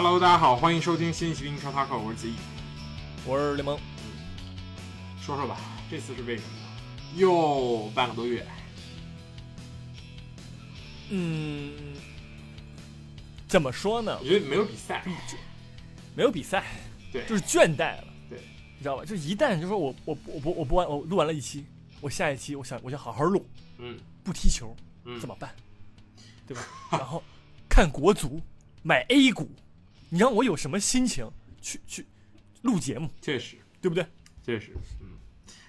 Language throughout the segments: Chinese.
Hello，大家好，欢迎收听新一期英超 Talk，我是子毅。我是联盟，说说吧，这次是为什么呢？又半个多月，嗯，怎么说呢我？觉得没有比赛，没有比赛，对就是倦怠了，对，你知道吧？就一旦就说我我我不我不完我录完了一期，我下一期我想我想好好录，嗯不踢球嗯，怎么办？对吧？然后看国足，买 A 股，你让我有什么心情去去录节目，确实，对不对？确实，嗯，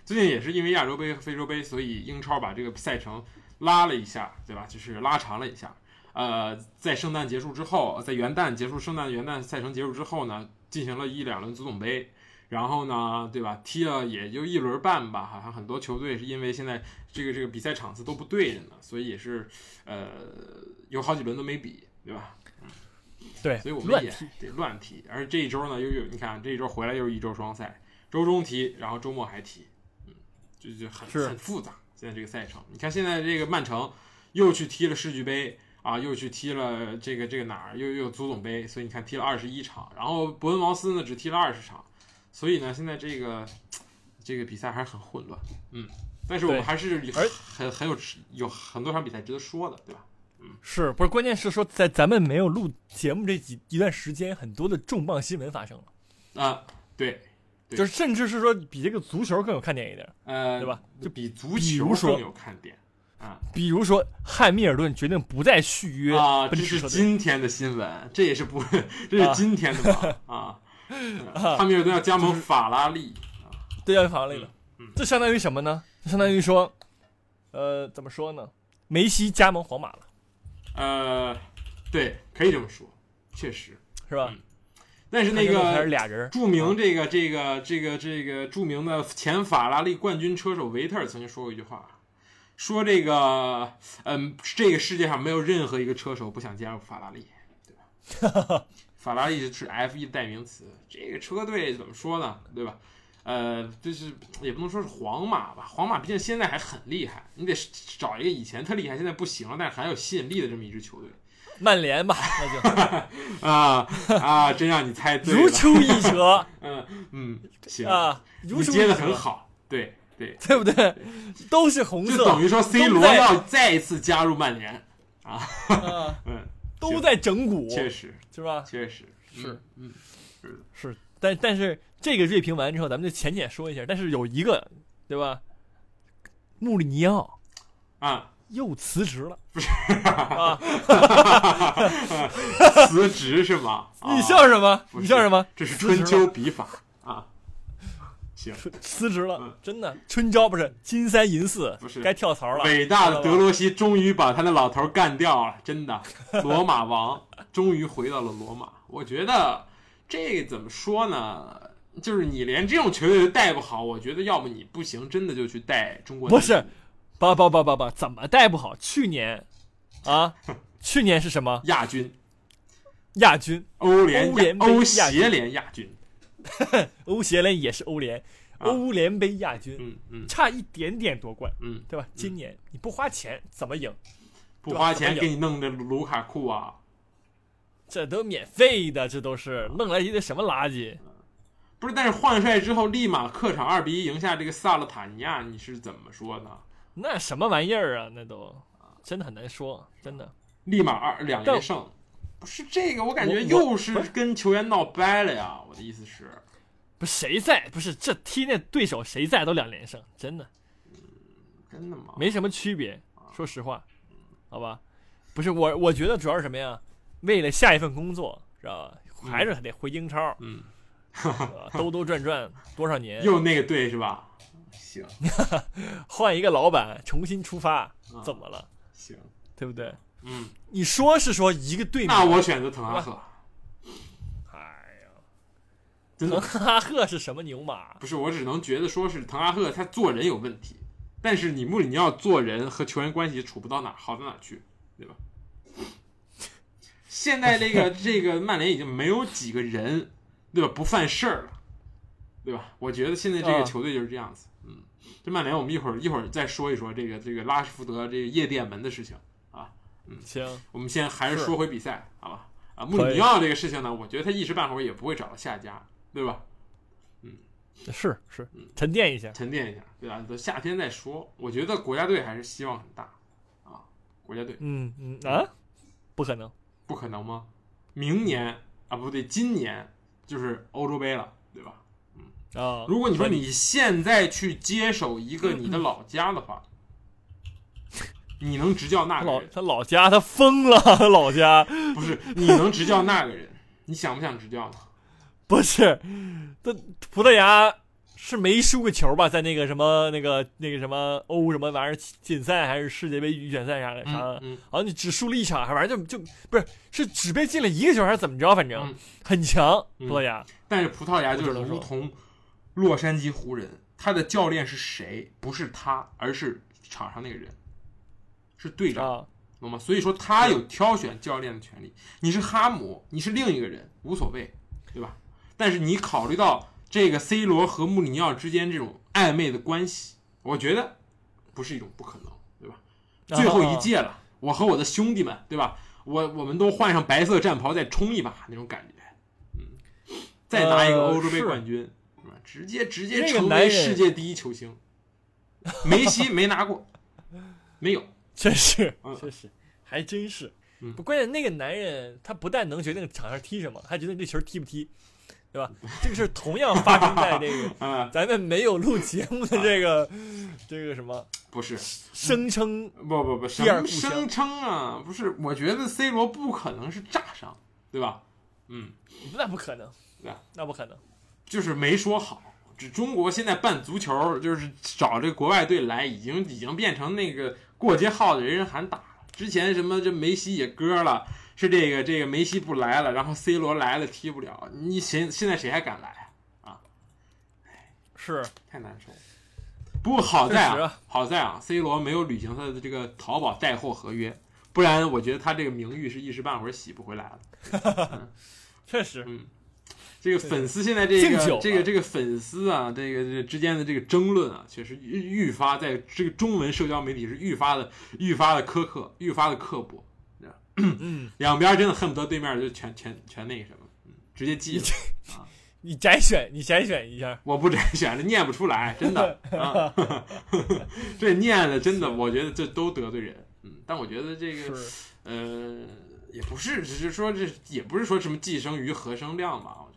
最近也是因为亚洲杯和非洲杯，所以英超把这个赛程拉了一下，对吧？就是拉长了一下。呃，在圣诞结束之后，在元旦结束，圣诞元旦赛程结束之后呢，进行了一两轮足总杯，然后呢，对吧？踢了也就一轮半吧，好像很多球队是因为现在这个这个比赛场次都不对着呢，所以也是呃有好几轮都没比，对吧？对，所以我们也得乱踢。而这一周呢，又有你看这一周回来又是一周双赛，周中踢，然后周末还踢，嗯，就就很很复杂。现在这个赛程，你看现在这个曼城又去踢了世俱杯啊，又去踢了这个这个哪儿，又又有足总杯，所以你看踢了二十一场，然后伯恩茅斯呢只踢了二十场，所以呢现在这个这个比赛还是很混乱，嗯。但是我们还是而很很有有很多场比赛值得说的，对吧？是不是？关键是说在咱们没有录节目这几一段时间，很多的重磅新闻发生了。啊，对，对就是甚至是说比这个足球更有看点一点。呃，对吧？就比足球更有看点啊。比如说汉密尔顿决定不再续约啊，这是今天的新闻，这也是不，这是今天的吧啊。嗯 汉密尔顿要加盟法拉利，对要法拉利了。嗯这相当于什么呢？这相当于说，呃，怎么说呢？梅西加盟皇马了，呃，对，可以这么说，确实。是吧？嗯但是那个俩人，著名这个这个这个这个著名的前法拉利冠军车手维特尔曾经说过一句话，说这个嗯，这个世界上没有任何一个车手不想加入法拉利，对吧？法拉利是 F 一的代名词，这个车队怎么说呢？对吧？呃，就是也不能说是皇马吧，皇马毕竟现在还很厉害，你得找一个以前特厉害，现在不行了，但是很有吸引力的这么一支球队。曼联吧，那就。啊 啊！真让你猜对了，如出一辙。嗯嗯，行，啊，如出一你接的很好，对对，对不对？都是红色，就等于说 C 罗要再一次加入曼联，啊，嗯，都在整蛊，确实。是吧？确实。是，嗯是，但但是这个锐评完之后，咱们就浅浅说一下。但是有一个，对吧？穆里尼奥啊，又辞职了，啊，辞职是吗？啊 你笑什么？你笑什么？这是春秋笔法啊。行，辞辞职了嗯，真的，春招不是金三银四，不是该跳槽了。伟大的德罗西终于把他那老头干掉了，真的，罗马王终于回到了罗马。我觉得这怎么说呢？就是你连这种球队都带不好，我觉得要么你不行，真的就去带中国。不是，不不不不不，怎么带不好？去年啊，去年是什么亚军，亚军？欧联欧联欧协联亚军。欧协联也是欧联，啊欧联杯亚军，嗯嗯差一点点夺冠，嗯，对吧？今年你不花钱怎么赢？不花钱给你弄的卢卡库啊，这都免费的，这都是弄来一堆什么垃圾？不是？但是换帅之后立马客场二比一赢下这个萨勒塔尼亚，你是怎么说呢？那什么玩意儿啊？那都真的很难说，真的。立马二两连胜，不是这个，我感觉又是跟球员闹掰了呀。我的意思是，不是谁在？不是这踢那对手谁在都两连胜，真的真的吗？没什么区别。说实话，好吧？不是我，我觉得主要是什么呀？为了下一份工作，知道吧？还是得回英超，嗯，兜兜转转多少年，又那个队是吧？行 换一个老板，重新出发，啊怎么了？行，对不对？嗯，你说是说一个队，那我选择滕哈赫。哎呀，滕哈赫是什么牛马？不是，我只能觉得说是滕哈赫他做人有问题，但是你穆里尼奥做人和球员关系处不到哪好到哪去，对吧？现在这个 这个曼联已经没有几个人，对吧？不犯事儿了，对吧？我觉得现在这个啊球队就是这样子。嗯，这曼联我们一会儿一会儿再说一说这个这个拉什福德这个夜店门的事情啊。嗯行，我们先还是是说回比赛，好吧？啊，穆里尼奥这个事情呢，我觉得他一时半会儿也不会找到下家，对吧？嗯是是，沉淀一下，沉淀一下，对吧？等夏天再说。我觉得国家队还是希望很大啊，国家队。嗯嗯啊，不可能，不可能吗？明年啊，不对，今年就是欧洲杯了，对吧？嗯啊，如果你说你现在去接手一个你的老家的话，你能执教那个人？他老家他疯了，他老家不是，你能执教那个人？你想不想执教呢？不是，他葡萄牙是没输过球吧？在那个什么那个那个什么欧什么玩意儿锦赛还是世界杯预选赛啥的啥的，嗯，好像你只输了一场，还反正就就不是是只被进了一个球还是怎么着？反正嗯很强，嗯葡萄牙。但是葡萄牙就我只能说如同洛杉矶湖人，他的教练是谁？不是他，而是场上那个人，是队长。啊，懂吗？所以说他有挑选教练的权利。你是哈姆，你是另一个人，无所谓，对吧？但是你考虑到这个 C 罗和穆里尼奥之间这种暧昧的关系，我觉得不是一种不可能，对吧？最后一届了，我和我的兄弟们，对吧？我我们都换上白色战袍再冲一把那种感觉，嗯，再拿一个欧洲杯冠军，是吧？直接直接成为世界第一球星。梅西没拿过，没有，确实嗯确实还真是嗯。不，关键那个男人他不但能决定场上踢什么，还决定这球踢不踢，对吧？这个事儿同样发生在这个啊、咱们没有录节目的这个 这个什么不是，声称不不不，第二声称啊？不是，我觉得 C 罗不可能是炸伤，对吧？嗯，那不可能对啊，那不可能。就是没说好。这中国现在办足球，就是找这个国外队来，已经已经变成那个过街号的人人喊打了。之前什么这梅西也割了，是这个这个梅西不来了，然后 C 罗来了踢不了，你谁现在谁还敢来啊？是太难受。不过好在啊好在啊，C 罗没有履行他的这个淘宝带货合约，不然我觉得他这个名誉是一时半会儿洗不回来了。确实，嗯，这个粉丝现在这个这个这个粉丝啊，这个这个之间的这个争论啊，确实愈愈发在这个中文社交媒体是愈发的愈发的苛刻，愈发的刻薄。嗯，两边真的恨不得对面就全全全那个什么，嗯，直接记啊。你摘选，你筛选一下。我不摘选，了念不出来，真的 啊，这念的真的，我觉得这都得罪人。嗯，但我觉得这个，呃，也不是，只是说这也不是说什么寄生于何生亮吧，我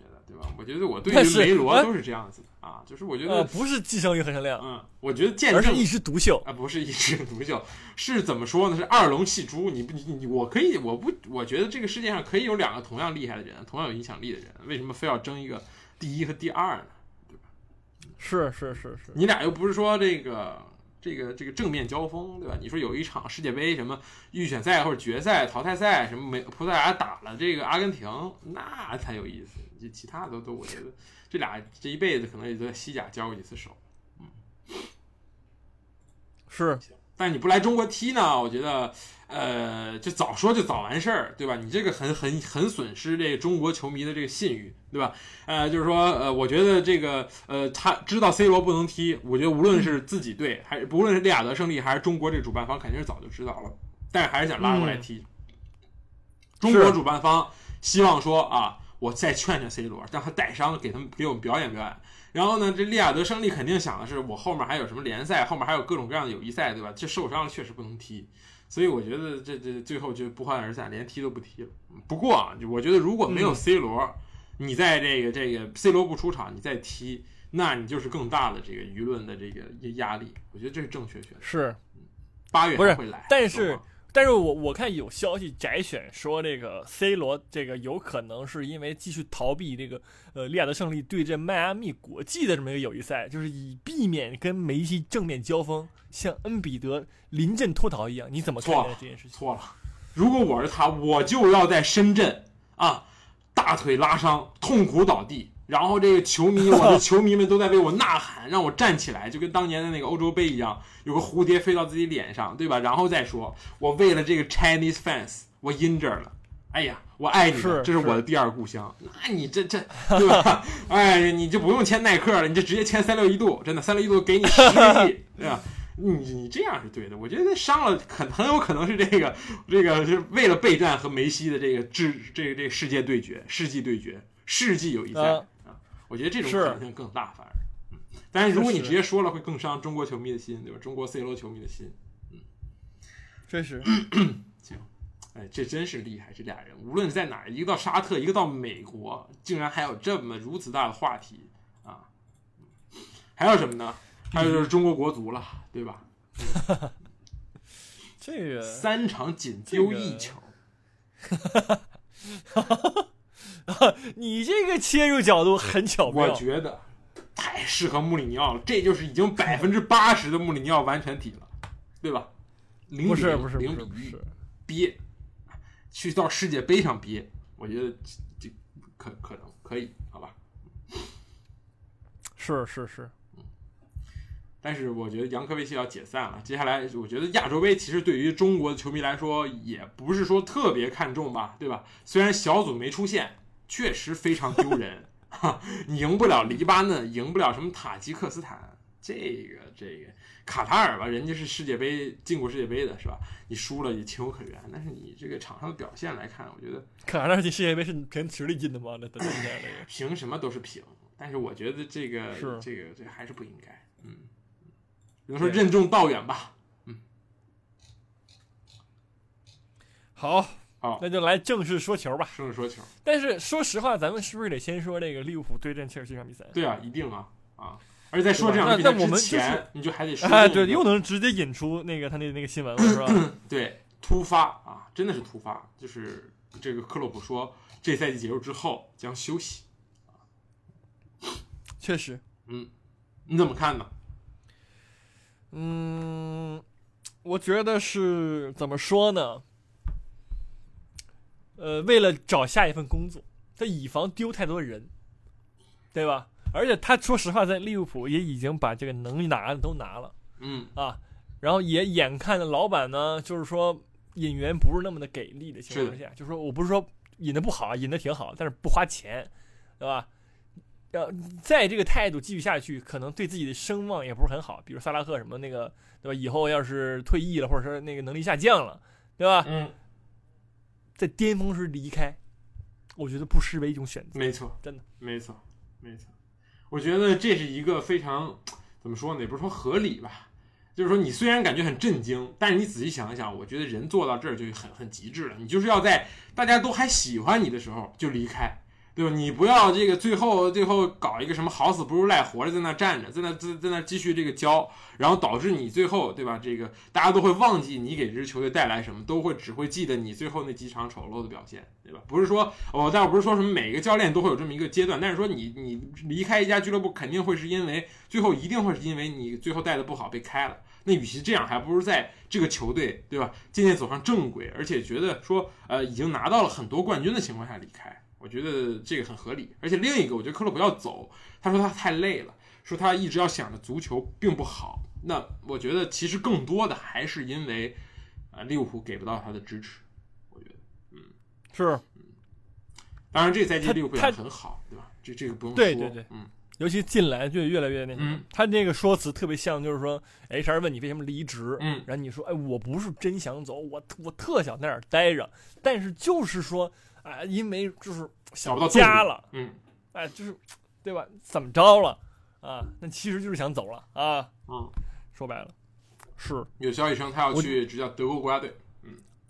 吧？我觉得我对于梅罗都是这样子的啊，就是我觉呃，得，不是寄生于何生亮，嗯，我觉得见证而是一枝独秀。啊，不是一枝独秀，是怎么说呢？是二龙戏珠。你不，你你，我可以，我不，我觉得这个世界上可以有两个同样厉害的人，同样有影响力的人，为什么非要争一个第一和第二呢？对吧是是是是，你俩又不是说这个这个这个正面交锋，对吧？你说有一场世界杯什么预选赛或者决赛、淘汰赛，什么美葡萄牙打了这个阿根廷，那才有意思。这其他的都都，我觉得这俩这一辈子可能也就在西甲交过几次手。嗯是但你不来中国踢呢，我觉得，呃，就早说就早完事儿，对吧？你这个很很很损失这个中国球迷的这个信誉，对吧？呃，就是说，呃，我觉得这个，呃，他知道 C 罗不能踢，我觉得无论是自己队，还是不论是利雅得胜利还是中国这个主办方，肯定是早就知道了，但是还是想拉过来踢。中国主办方希望说啊，我再劝劝 C 罗，让他带伤，给他们给我们表演表演。然后呢，这利亚德胜利肯定想的是，我后面还有什么联赛，后面还有各种各样的友谊赛，对吧？这受伤了确实不能踢，所以我觉得这这最后就不欢而散，连踢都不踢了。不过啊，我觉得如果没有嗯 C 罗，你在这个这个 C 罗不出场，你再踢，那你就是更大的这个舆论的这个压力。我觉得这是正确选择。是，八月不是会来，但是但是我我看有消息摘选说，这个 C 罗这个有可能是因为继续逃避这个呃利亚德胜利对阵迈阿密国际的这么一个友谊赛，就是以避免跟梅西正面交锋，像恩比德临阵脱逃一样。你怎么看错待这件事情？错了。如果我是他，我就要在深圳啊，大腿拉伤，痛苦倒地，然后这个球迷，我的 球迷们都在为我呐喊，让我站起来，就跟当年的那个欧洲杯一样，有个蝴蝶飞到自己脸上，对吧？然后再说，我为了这个 Chinese fans，我 injure 了。哎呀，我爱你们，这是我的第二故乡。那你这这对吧？哎，你就不用签耐克了，你就直接签三六一度，真的三六一度给你十个亿，对吧？你你这样是对的，我觉得伤了很很有可能是这个这个是为了备战和梅西的这个世这个这个世界对决、世纪对决、世纪友谊赛我觉得这种可能性更大，反而。嗯，但是如果你直接说了，会更伤中国球迷的心，对吧？中国 C 罗球迷的心。嗯确实 行，哎，这真是厉害，这俩人无论在哪儿，一个到沙特，一个到美国，竟然还有这么如此大的话题啊！还有什么呢？还有就是中国国足了，对吧？这个三场仅丢一球，你这个切入角度很巧妙我。觉得太适合穆里尼奥了，这就是已经百分之八十的穆里尼奥完全体了，对吧？零不比不是零比一憋，去到世界杯上憋，我觉得这这可可能可以，好吧？是是是，但是我觉得扬科维奇要解散了，接下来我觉得亚洲杯其实对于中国的球迷来说也不是说特别看重吧，对吧？虽然小组没出现，确实非常丢人，哈，你赢不了黎巴嫩，赢不了什么塔吉克斯坦，这个这个。卡塔尔吧，人家是世界杯进过世界杯的是吧？你输了也情有可原，但是你这个场上的表现来看，我觉得卡塔尔进世界杯是凭实力进的吗？那 凭什么都是平，但是我觉得这个是。这个这还是不应该，嗯，比如说任重道远吧。嗯。好，好那就来正式说球吧。正式说球，但是说实话，咱们是不是得先说这个利物浦对阵切尔西这场比赛？对啊，一定啊啊！而且在说这场比赛之前，你就还得说哎，对，又能直接引出那个他那那个新闻了，是吧？对突发啊，真的是突发，就是这个克洛普说，这赛季结束之后将休息，确实，嗯你怎么看呢？嗯，我觉得是怎么说呢？呃，为了找下一份工作，他以防丢太多人，对吧？而且他说实话，在利物浦也已经把这个能拿的都拿了嗯啊，然后也眼看着老板呢，就是说引援不是那么的给力的情况下，就是说我不是说引的不好，引的挺好，但是不花钱，对吧？要再这个态度继续下去，可能对自己的声望也不是很好。比如萨拉赫什么那个，对吧？以后要是退役了，或者说那个能力下降了，对吧？嗯，在巅峰时离开，我觉得不失为一种选择。没错，真的，没错，没错。我觉得这是一个非常怎么说呢？也不是说合理吧，就是说你虽然感觉很震惊，但是你仔细想一想，我觉得人做到这儿就很很极致了。你就是要在大家都还喜欢你的时候就离开。对吧？你不要这个最后最后搞一个什么好死不如赖活着在那站着，在那在在那继续这个教，然后导致你最后对吧？这个大家都会忘记你给这支球队带来什么，都会只会记得你最后那几场丑陋的表现，对吧？不是说哦，但我不是说什么每个教练都会有这么一个阶段，但是说你你离开一家俱乐部肯定会是因为最后一定会是因为你最后带的不好被开了。那与其这样，还不如在这个球队对吧渐渐走上正轨，而且觉得说呃已经拿到了很多冠军的情况下离开。我觉得这个很合理，而且另一个，我觉得克洛普要走，他说他太累了，说他一直要想着足球并不好。那我觉得其实更多的还是因为，啊，利物浦给不到他的支持。我觉得，嗯是，当然这赛季利物浦也很好，对吧？这这个不用说，对对对嗯，尤其进来就越来越那什么。嗯他那个说辞特别像，就是说，HR 问你为什么离职，嗯然后你说，哎，我不是真想走，我我特想在那儿待着，但是就是说，啊、因为就是想不到家了，嗯哎，就是，对吧？怎么着了啊？那其实就是想走了啊。嗯，说白了，是有消息称他要去执教德国国家队，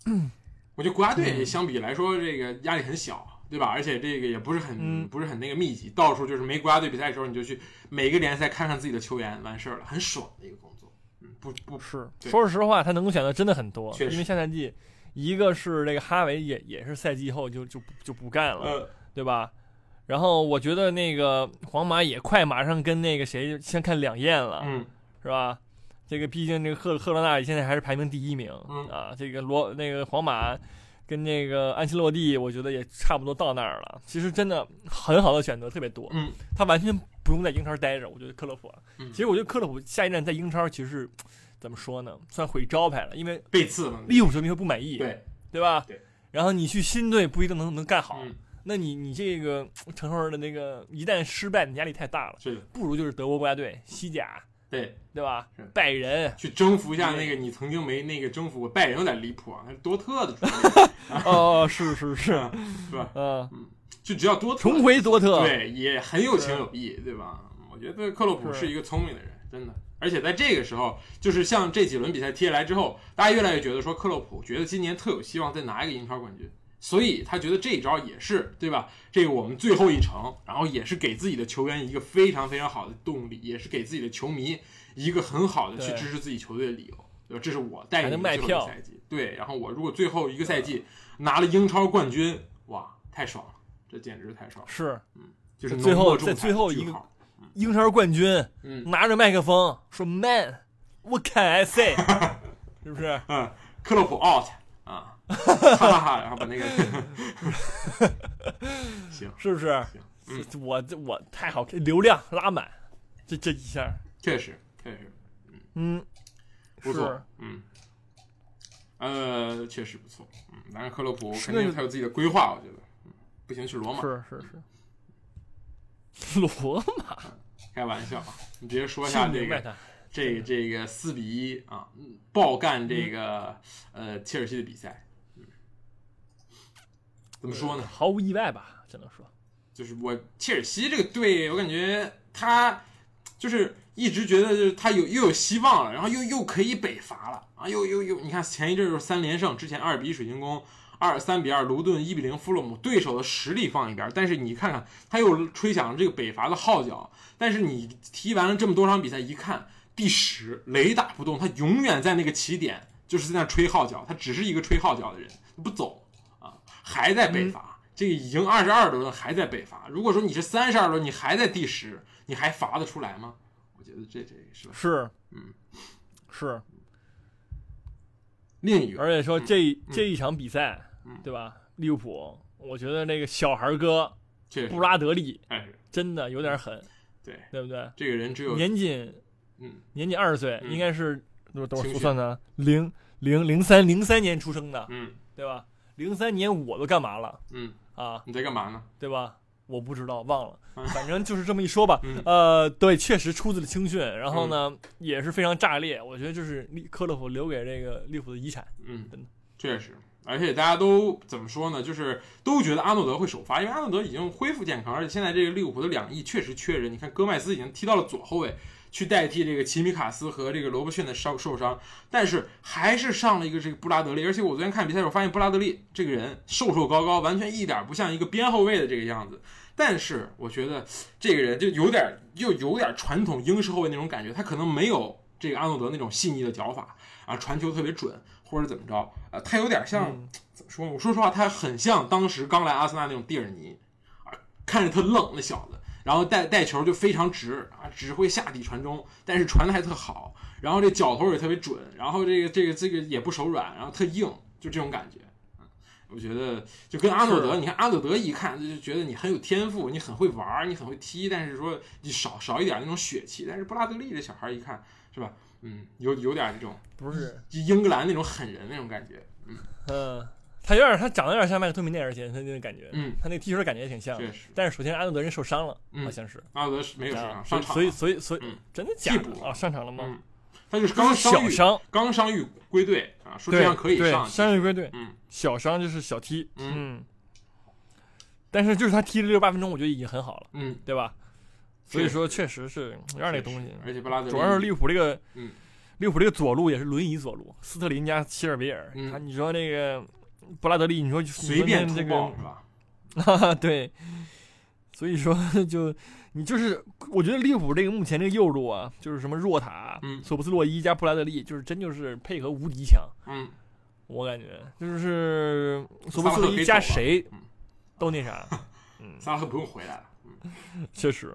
嗯，我觉得国家队嗯相比来说这个压力很小。对吧？而且这个也不是很、嗯不是很那个密集，到处就是没国家队比赛的时候，你就去每个联赛看看自己的球员，完事儿了，很爽的一个工作。嗯，不不是，说实话，他能够选的真的很多，确实因为下赛季，一个是那个哈维也也是赛季后就就就不干了，呃，对吧？然后我觉得那个皇马也快马上跟那个谁先看两燕了，嗯是吧？这个毕竟这个赫赫罗纳现在还是排名第一名、嗯啊，这个罗那个皇马跟那个安切洛蒂，我觉得也差不多到那儿了。其实真的很好的选择特别多，嗯他完全不用在英超待着。我觉得克洛普其实我觉得克洛普下一站在英超其实是怎么说呢，算毁招牌了，因为被刺了，利物浦球迷会不满意，对，对吧？对。然后你去新队不一定能能干好，嗯，那你你这个承受的那个一旦失败，你压力太大了。是的，不如就是德国国家队、西甲，对，对吧是？拜仁，去征服一下那个你曾经没那个征服过拜仁有点离谱啊，那是多特的 哦，是是是，是 吧？嗯，就只要多特重回多特，对，也很有情有义，对吧？我觉得克洛普是是一个聪明的人，真的。而且在这个时候，就是像这几轮比赛踢下来之后，大家越来越觉得说克洛普觉得今年特有希望再拿一个英超冠军，所以他觉得这一招也是对吧？这个我们最后一程，然后也是给自己的球员一个非常非常好的动力，也是给自己的球迷一个很好的去支持自己球队的理由，对吧？这是我带你最后一个赛季，对。然后我如果最后一个赛季拿了英超冠军，哇，太爽了，这简直是太爽了。是嗯就是最后在最后一个英超冠军，嗯。拿着麦克风说 “Man”，What can I say？是不是？嗯，克洛普 out 啊，哈哈哈，然后把那个 行，是不是？嗯。我这我太好看，流量拉满，这这一下，确实确实嗯，不错，嗯，呃，确实不错，嗯，但是克洛普肯定他有自己的规划，我觉得，嗯，不行去罗马，是是是，罗马，开玩笑啊，你直接说一下这个这个，这这个四比一啊，嗯爆干嗯。这个呃切尔西的比赛，嗯，怎么说呢？毫无意外吧，只能说，就是我切尔西这个队，我感觉他就是一直觉得就是他有又有希望了，然后又又可以北伐了啊，又又又，你看前一阵儿就是三连胜，之前二比一水晶宫，二三比二卢顿，一比零富勒姆，对手的实力放一边儿，但是你看看他又吹响了这个北伐的号角，但是你踢完了这么多场比赛，一看第十雷打不动，他永远在那个起点，就是在那吹号角，他只是一个吹号角的人，不走啊，还在北伐。这个已经二十二轮了，还在北伐。如果说你是三十二轮，你还在第十，你还罚得出来吗？我觉得这这是吧？是，嗯，是，另一个，而且说这嗯这一场比赛嗯，对吧？利物浦，我觉得那个小孩哥布，拉德利哎，真的有点狠，对，对不对？这个人只有年仅嗯年仅二十岁，嗯应该是等等我青训说算的，零零零三零三年出生的，嗯对吧？零三年我都干嘛了嗯，啊？你在干嘛呢？对吧？我不知道，忘了嗯，反正就是这么一说吧。嗯呃，对，确实出自了青训，然后呢，也是非常炸裂。我觉得就是利克洛普留给这个利物浦的遗产。嗯真的，确实，而且大家都怎么说呢？就是都觉得阿诺德会首发，因为阿诺德已经恢复健康，而且现在这个利物浦的两翼确实缺人。你看戈麦斯已经踢到了左后卫，去代替这个齐米卡斯和这个罗伯逊的伤受伤，但是还是上了一个这个布拉德利。而且我昨天看比赛的时候发现，布拉德利这个人瘦瘦高高，完全一点不像一个边后卫的这个样子。但是我觉得这个人就有点又有点传统英式后卫那种感觉，他可能没有这个阿诺德那种细腻的脚法啊，传球特别准或者怎么着，呃，他有点像、嗯怎么说呢？我说实话，他很像当时刚来阿森纳那种蒂尔尼啊，看着特愣那小子，然后带带球就非常直啊，只会下底传中，但是传的还特好，然后这脚头也特别准，然后这个这个这个也不手软，然后特硬，就这种感觉。嗯我觉得就跟阿诺德，你看阿诺德一看就觉得你很有天赋，你很会玩儿，你很会踢，但是说你少少一点那种血气。但是布拉德利这小孩一看是吧，嗯，有有点这种不是，就英格兰那种狠人那种感觉，嗯，嗯，他有点，他长得有点像麦克托米内尔前他那个感觉，嗯，他那踢球的感觉也挺像的。确实，但是首先阿诺德人受伤了，嗯好像是阿诺德是没有受伤，啊上场所以所以所以嗯真的假的啊？上场了吗？嗯，他就是刚伤愈，小伤，刚伤愈归队啊，说这对样可以对上，伤愈归队，嗯小伤就是小踢，嗯嗯。但是就是他踢了六十八分钟，我觉得已经很好了，嗯，对吧？所以说确实是有点那东西。而且布拉德利主要是利物浦这个，嗯，利物浦这个左路也是轮椅左路，斯特林加齐尔维尔，你说那个布拉德利，你说随便这突爆个是吧？哈哈，对，所以说 就你就是，我觉得利物浦这个目前这个右路啊，就是什么若塔、嗯索布斯洛伊加布拉德利，就是真就是配合无敌强，嗯，我感觉就是索布斯洛伊加谁嗯都那啥，嗯，萨拉赫不用回来了。嗯，确实，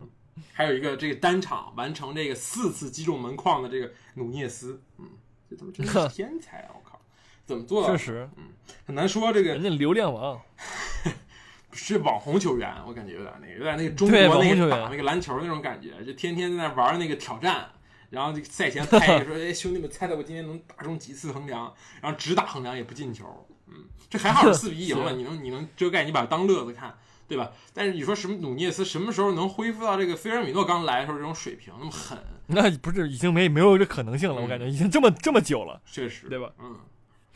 还有一个这个单场完成这个四次击中门框的这个努涅斯，嗯，这他妈真是天才啊！我靠，怎么做？确实，嗯很难说这个人家流量王，是网红球员，我感觉有点那个，有点那个中国那个打那个篮球那种感觉，就天天在那玩那个挑战，然后这个赛前拍一 个说，哎，兄弟们，猜猜我今天能打中几次横梁？然后只打横梁也不进球，嗯，这还好是四比一赢了，你能你能遮盖，你把它当乐子看，对吧？但是你说什么努涅斯什么时候能恢复到这个菲尔米诺刚来的时候这种水平那么狠？那不是已经没没有这可能性了，我感觉已经这么这么久了，确实，对吧？嗯，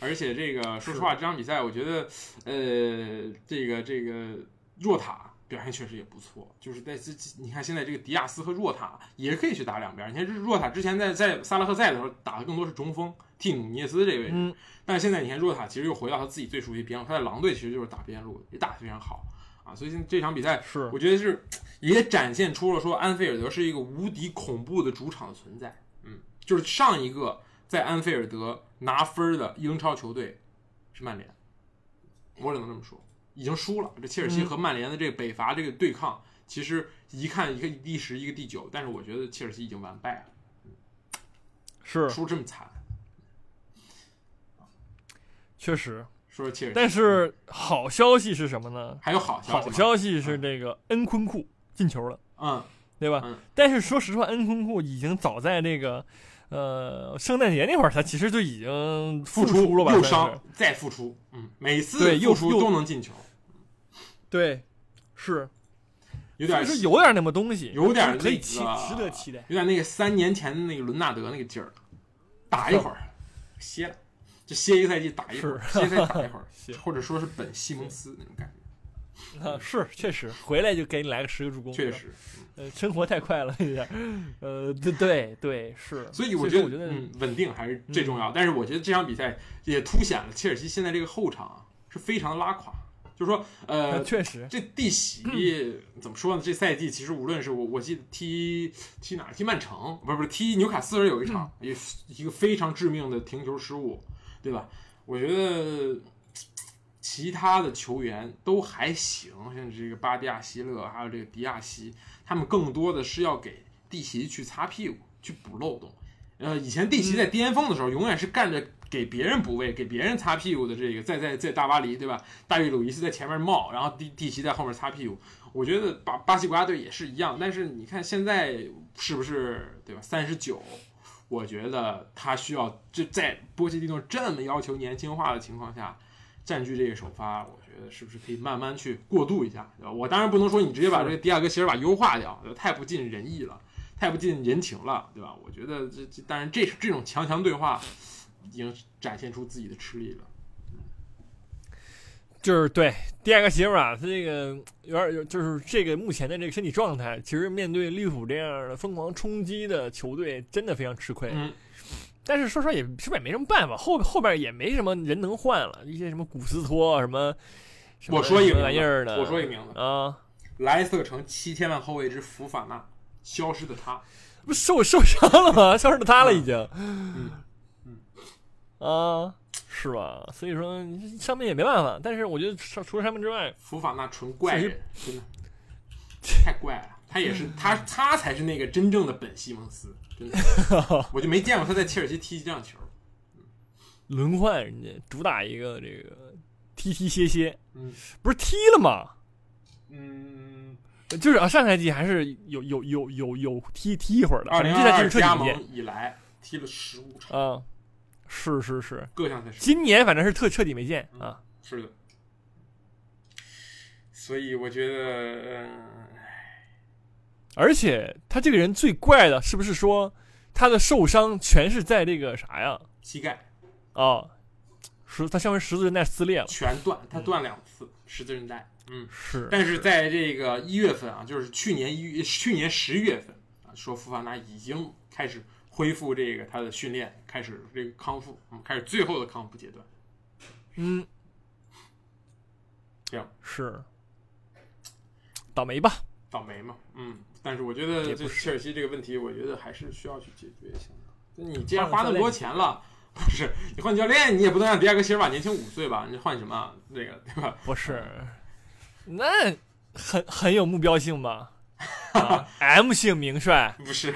而且这个说实话，这场比赛我觉得，呃，这个这个若塔。表现确实也不错，就是在这，你看现在这个迪亚斯和若塔也可以去打两边。你看这若塔之前在在萨拉赫在的时候打的更多是中锋，替努涅斯这位置，但是现在你看若塔其实又回到他自己最熟悉边路，他在狼队其实就是打边路，也打得非常好啊。所以这场比赛是我觉得是也展现出了说安菲尔德是一个无敌恐怖的主场的存在。嗯，就是上一个在安菲尔德拿分的英超球队是曼联，我只能这么说。已经输了。这切尔西和曼联的这个北伐这个对抗，其实一看一个第十，一个第九，但是我觉得切尔西已经完败了。是输这么惨，确实说切尔西。但是好消息是什么呢？还有好消息，好消息是这个恩昆库进球了，嗯，对吧？但是说实话，恩昆库已经早在那个呃圣诞节那会儿，他其实就已经复出了吧？又伤再复出，嗯，每次对又出都能进球。对，是，有点是有点那么东西，有点可以期值得期待，有点那个三年前的那个伦纳德那个劲儿，打一会儿歇了，就歇一个赛季打一会儿，歇一赛季打一会儿，或者说是本西蒙斯那种感觉 啊，是确实回来就给你来个十个助攻，确实，呃，生活太快了有点，呃，对对对是，所以我觉得我觉得稳定还是最重要，但是我觉得这场比赛也凸显了切尔西现在这个后场啊是非常拉垮。就是说，呃，确实，这蒂喜怎么说呢？这赛季其实无论是我，我记得踢踢哪踢曼城，不是不是踢纽卡斯尔有一场，一一个非常致命的停球失误，对吧？我觉得其他的球员都还行，像这个巴迪亚希勒，还有这个迪亚西，他们更多的是要给蒂奇去擦屁股，去补漏洞。呃，以前蒂奇在巅峰的时候，永远是干着。给别人补位、给别人擦屁股的这个，在在在大巴黎，对吧？大卫·鲁伊斯在前面冒，然后蒂蒂奇在后面擦屁股。我觉得巴巴西国家队也是一样，但是你看现在是不是对吧？三十九，我觉得他需要就在波切蒂诺这么要求年轻化的情况下，占据这个首发，我觉得是不是可以慢慢去过渡一下，对吧？我当然不能说你直接把这个迪亚哥席尔瓦优化掉，太不尽人意了，太不近人情了，对吧？我觉得这这，当然这这种强强对话。已经展现出自己的吃力了，就是对第二个媳妇啊，他这个有点有，就是这个目前的这个身体状态，其实面对利物浦这样的疯狂冲击的球队，真的非常吃亏。嗯，但是说实话，也是不是也没什么办法，后后边也没什么人能换了，一些什么古斯托什么，我说一个玩意儿的，我说一个名字啊，莱斯特城七千万后卫之福法纳，消失的他，不受受伤了吗？消失的他了已经。嗯。啊，是吧？所以说上面也没办法。但是我觉得，除了上面之外，福法那纯怪人，真的太怪了。他也是，他他才是那个真正的本西蒙斯，真的，我就没见过他在切尔西踢这样球。轮换人家主打一个这个踢踢歇歇，嗯，不是踢了吗？嗯，就是啊，上赛季还是有有有有有踢踢一会儿的。二零二二加盟以来踢了十五场啊。是是是，各项赛事。今年反正是特彻底没见啊。是的，所以我觉得，而且他这个人最怪的，是不是说他的受伤全是在这个啥呀？膝盖啊，十他上面十字韧带撕裂了，全断，他断两次十字韧带。嗯，是。但是在这个一月份啊，就是去年一月，去年十一月份啊，说福法纳已经开始。恢复这个他的训练，开始这个康复，嗯，开始最后的康复阶段。嗯，这样是倒霉吧？倒霉嘛，嗯。但是我觉得这切尔西这个问题，我觉得还是需要去解决一下。就你既然花那么多钱了，不 是你换教练，你也不能让迪亚哥席尔瓦年轻五岁吧？你换什么？这个对吧？不是，那很很有目标性吧 M 姓名帅不是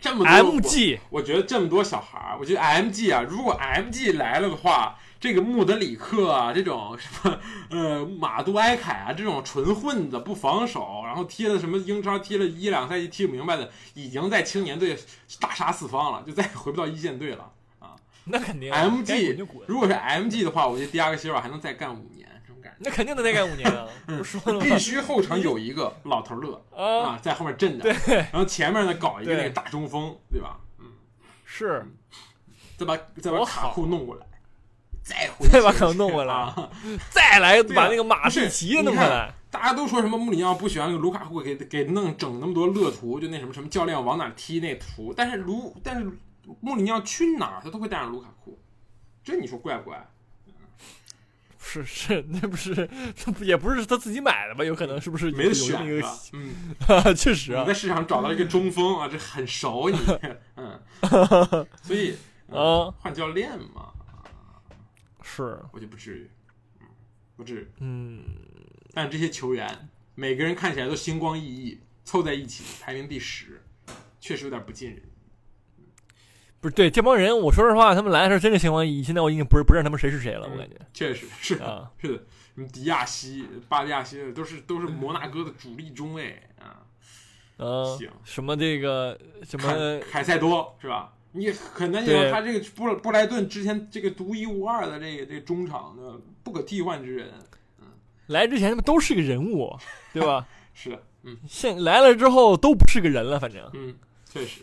这么多，MG，我觉得这么多小孩儿，我觉得 MG 啊，如果 MG 来了的话，这个穆德里克啊，这种什么呃马杜埃凯啊，这种纯混子不防守，然后踢了什么英超踢了一两赛季踢不明白的，已经在青年队大杀四方了，就再也回不到一线队了啊。那肯定，MG 如果是 MG 的话，我觉得第二个希尔瓦还能再干五年。那肯定得再干五年啊！不说了吗？必须后场有一个老头乐啊，啊，在后面镇着，对，然后前面呢搞一个那个大中锋，对吧？嗯，是再把再把卡库弄过来，再回再把切尔西卡库弄过来啊！再来把那个马不是蒂奇弄过来，大家都说什么穆里尼奥不喜欢那个卢卡库给给弄整那么多乐图，就那什么什么教练往哪踢那图，但是卢但是穆里尼奥去哪儿他都会带上卢卡库，这你说怪不怪？是是，那不是也不是他自己买的吧？有可能是不是没得选是那个吧？嗯，啊？确实啊你在，市场找到一个中锋啊，这很熟你，嗯，所以啊换教练嘛，是我就不至于，嗯，不至于。嗯，但这些球员每个人看起来都星光熠熠，凑在一起排名第十，确实有点不近人。不是对这帮人，我说实话，他们来的时候真是星光熠熠，现在我已经不是不认他们谁是谁了，我感觉确实是，啊，是的，什么迪亚西、巴迪亚西都是都是摩纳哥的主力中卫啊。嗯行，什么这个什么凯凯塞多是吧？你很难想对象他这个布布莱顿之前这个独一无二的这个这个中场的不可替换之人。来之前他们都是个人物，对吧？是的，嗯现来了之后都不是个人了，反正嗯，确实。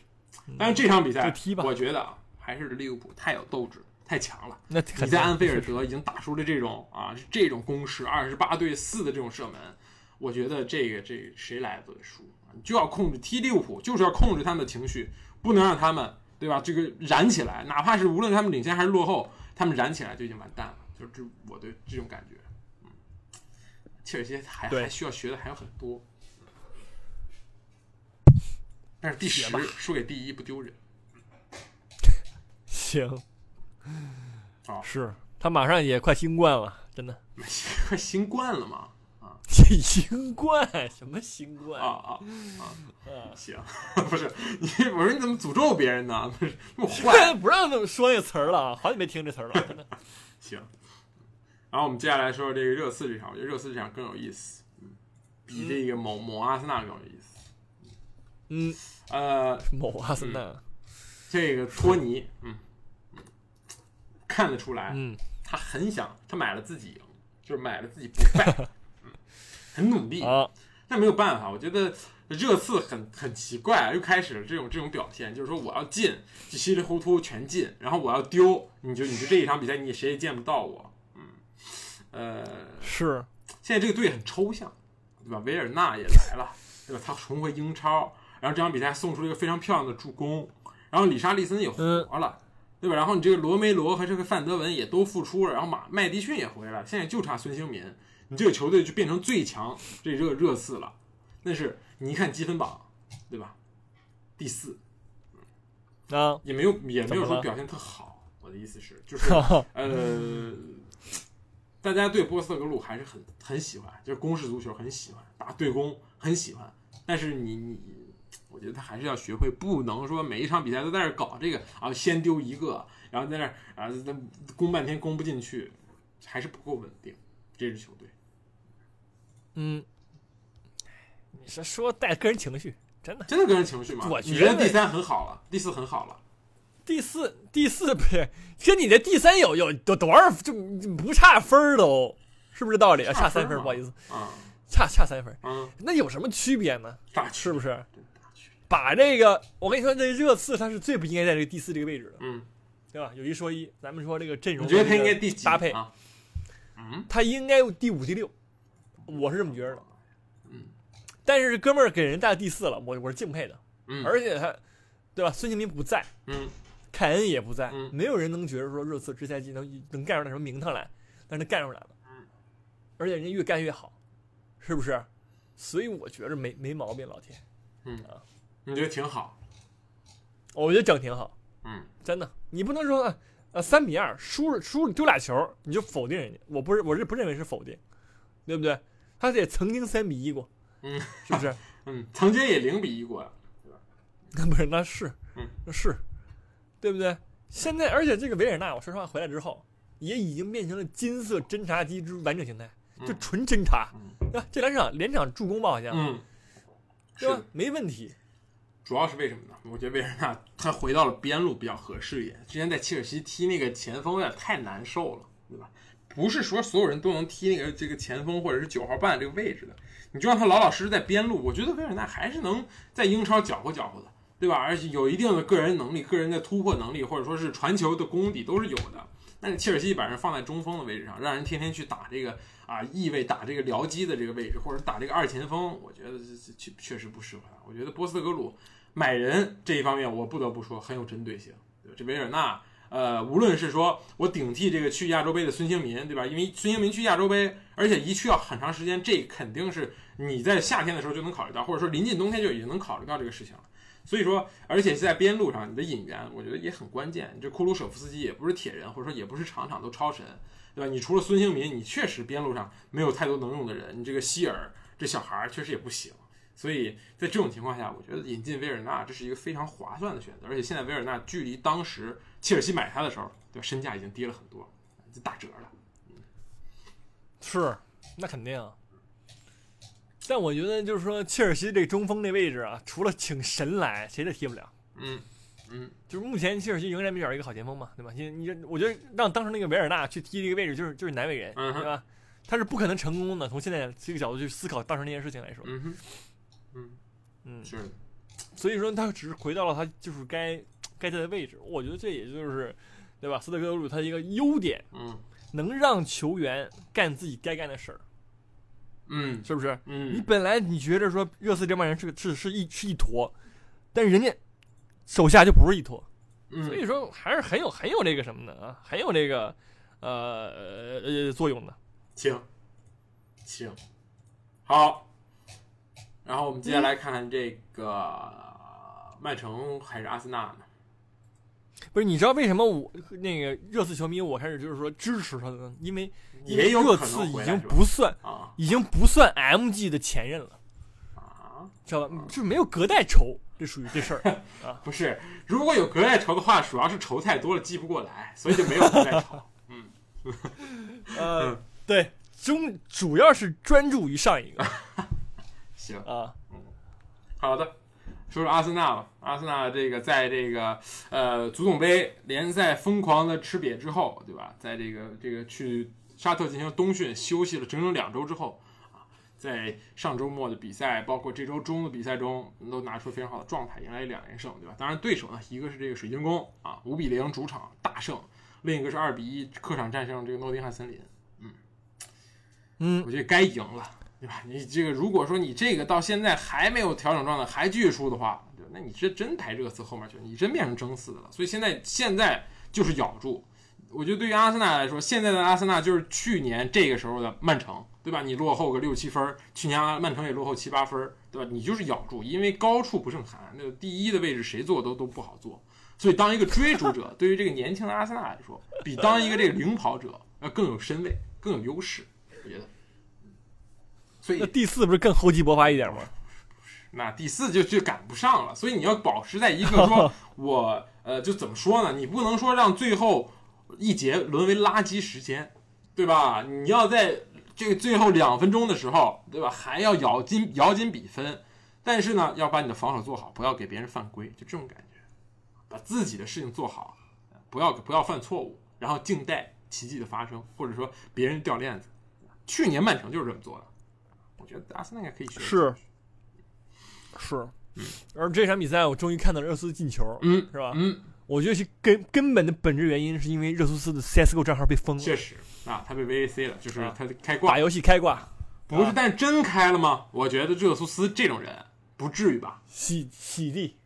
但是这场比赛我觉得啊，还是利物浦太有斗志，太强了。那你在安菲尔德已经打出了这种啊这种攻势，二十八对四的这种射门，我觉得这个这个谁来都得输。你就要控制踢利物浦，就是要控制他们的情绪，不能让他们对吧？这个燃起来，哪怕是无论他们领先还是落后，他们燃起来就已经完蛋了。就是这我对这种感觉。嗯，切尔西还还需要学的还有很多。但是第十输给第一不丢人。行，啊是他马上也快新冠了，真的。快新冠了嘛？新冠什么新冠啊啊啊！啊？行，不是你，我说你怎么诅咒别人呢？不是这么现在坏。不让他们说那个词儿了，好久没听这词儿了，真的。行，然后我们接下来说这个热刺这场，我觉得热刺这场更有意思，嗯，比这个某某阿森纳更有意思。嗯，呃，某阿森纳，这个托尼，嗯，嗯看得出来，嗯，他很想，他买了自己赢，就是买了自己不败，嗯，很努力，啊，但没有办法，我觉得热刺很很奇怪，又开始了这种这种表现，就是说我要进，就稀里糊涂全进，然后我要丢，你就你就这一场比赛你谁也见不到我，嗯，呃，是，现在这个队很抽象，对吧？维尔纳也来了，对吧？他重回英超，然后这场比赛送出了一个非常漂亮的助攻，然后里沙利森也活了，对吧？然后你这个罗梅罗和这个范德文也都复出了，然后马麦迪逊也回来了，现在就差孙兴民，你这个球队就变成最强这热热刺了。那是你一看积分榜，对吧？第四啊，也没有也没有说表现特好。我的意思是，就是 呃，大家对波斯特格鲁还是很很喜欢，就是攻势足球很喜欢，打对攻很喜欢。但是你你，我觉得他还是要学会，不能说每一场比赛都在那搞这个啊，先丢一个，然后在那啊，那攻半天攻不进去，还是不够稳定。这支球队，嗯，你是说带个人情绪，真的。真的个人情绪吗？我觉得得第三很好了，第四很好了，第四，第四不是跟你这第三有有有多少就不差分儿都，是不是道理啊？差三分，不好意思，啊差差三分，嗯，那有什么区别呢？大是不是？把这个，我跟你说，这热刺他是最不应该在这个第四这个位置的，嗯，对吧？有一说一，咱们说这个阵容，你觉得他应该第几搭配？啊？嗯他应该第五、第六，我是这么觉得的。嗯，但是哥们儿给人带第四了，我我是敬佩的。嗯，而且他，对吧？孙兴民不在，嗯凯恩也不在，嗯没有人能觉得说热刺这赛季能能干出来什么名堂来，但是他干出来了，嗯而且人家越干越好，是不是？所以我觉着没没毛病，老铁，嗯，你觉得挺好？我觉得整挺好，嗯真的，你不能说呃呃三比二输了输了丢俩球你就否定人家，我不是我是不认为是否定，对不对？他也曾经三比一过，嗯，是不是？嗯，曾经也零比一过呀。那不是那是，嗯那是，对不对？现在而且这个维尔纳，我说实话回来之后，也已经变成了金色侦察机之完整形态，就嗯纯侦察，嗯对吧？这两场连场助攻吧，好像，嗯，对吧？没问题。主要是为什么呢？我觉得维尔纳他回到了边路比较合适一点。之前在切尔西踢那个前锋有点太难受了，对吧？不是说所有人都能踢那个这个前锋或者是九号半这个位置的，你就让他老老实实在边路，我觉得维尔纳还是能在英超搅和搅和的，对吧？而且有一定的个人能力、个人的突破能力，或者说是传球的功底都是有的。但是切尔西把人放在中锋的位置上，让人天天去打这个啊翼位打这个僚机的这个位置，或者打这个二前锋，我觉得确确实不适合他。我觉得波斯特格鲁买人这一方面，我不得不说很有针对性。这维尔纳，呃，无论是说我顶替这个去亚洲杯的孙兴民，对吧？因为孙兴民去亚洲杯，而且一去要很长时间，这肯定是你在夏天的时候就能考虑到，或者说临近冬天就已经能考虑到这个事情了。所以说，而且在边路上，你的引援我觉得也很关键。这库鲁舍夫斯基也不是铁人，或者说也不是场场都超神，对吧？你除了孙兴民，你确实边路上没有太多能用的人。你这个希尔这小孩确实也不行。所以在这种情况下，我觉得引进维尔纳这是一个非常划算的选择。而且现在维尔纳距离当时切尔西买他的时候，对吧？身价已经跌了很多，就打折了。是，那肯定。但我觉得就是说，切尔西这中锋这位置啊，除了请神来，谁都踢不了。嗯嗯，就是目前切尔西仍然没找一个好前锋嘛，对吧？你你，我觉得让当时那个维尔纳去踢这个位置，就是就是难为人，对吧？他是不可能成功的。从现在这个角度去思考当时那件事情来说，嗯，嗯，是，所以说他只是回到了他就是该该在的位置。我觉得这也就是，对吧？斯特格鲁他一个优点，嗯能让球员干自己该干的事儿，嗯是不是？嗯你嗯，本来你觉着说热刺这帮人是个是是一是一坨，但是人家手下就不是一坨，所以嗯，说还是很有很有那个什么的啊，很有那个呃呃作用的。行行，好。然后我们接下来看看这个曼城还是阿森纳呢？不是，你知道为什么我那个热刺球迷我开始就是说支持他的呢？因为也有可热刺已经不算啊已经不算 MG 的前任了，啊，知道吧？就是没有隔代仇，这属于这事儿。不是，如果有隔代仇的话，主要是仇太多了记不过来，所以就没有隔代仇。嗯呃，对，中主要是专注于上一个 行，啊，好的，说说阿森纳吧。阿森纳这个在这个呃足总杯联赛疯狂的吃瘪之后，对吧？在这个这个去沙特进行冬训，休息了整整两周之后啊，在上周末的比赛，包括这周中的比赛中，都拿出非常好的状态，迎来两连胜，对吧？当然对手呢，一个是这个水晶宫啊，五比零主场大胜，另一个是二比一客场战胜这个诺丁汉森林。嗯，我觉得该赢了，对吧？你这个如果说你这个到现在还没有调整状态，还继续输的话，那你这真排热刺后面去，你真变成争四的了。所以现在现在就是咬住。我觉得对于阿森纳来说，现在的阿森纳就是去年这个时候的曼城，对吧？你落后个六七分，去年阿曼城也落后七八分，对吧？你就是咬住，因为高处不胜寒，那个第一的位置谁坐都都不好坐。所以当一个追逐者，对于这个年轻的阿森纳来说，比当一个这个领跑者要更有身位，更有优势。我觉得，所以那第四不是更厚积薄发一点吗？那第四就就赶不上了，所以你要保持在一个说 我呃，就怎么说呢？你不能说让最后一节沦为垃圾时间，对吧？你要在这个最后两分钟的时候，对吧？还要咬紧咬紧比分，但是呢，要把你的防守做好，不要给别人犯规，就这种感觉，把自己的事情做好，不要不要犯错误，然后静待奇迹的发生，或者说别人掉链子。去年曼城就是这么做的，我觉得阿森纳也可以学。是，是。而这场比赛，我终于看到热苏斯进球，嗯，是吧？嗯，我觉得是根根本的本质原因，是因为热苏斯的 CSGO 账号被封了，确实啊，他被 VAC 了，就是啊他开挂打，游戏开挂，不是啊，但真开了吗？我觉得热苏斯这种人不至于吧？洗洗地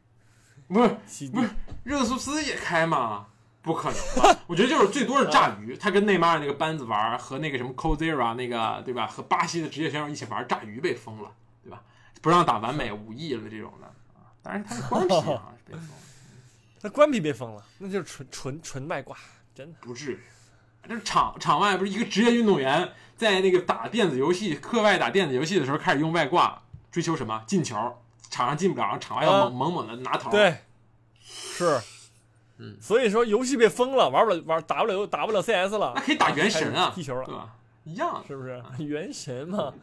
不是，洗地不是，热苏斯也开吗？不可能吧？我觉得就是最多是炸鱼，他跟内马尔那个班子玩，和那个什么 c o z e r a 那个对吧？和巴西的职业选手一起玩，炸鱼被封了，对吧？不让打完美五亿了这种的啊，当然他是官皮啊，是 被封了，那关皮被封了，那就是纯纯纯卖挂，真的。不至于。这场场外不是一个职业运动员在那个打电子游戏、课外打电子游戏的时候开始用外挂追求什么进球，场上进不了，然后场外要猛、猛猛的拿头。，对，是，嗯，所以说游戏被封了，玩不了，玩打不了，打不了 CS 了，那可以打原神啊开始踢球了，对吧？一样，是不是？原神嘛，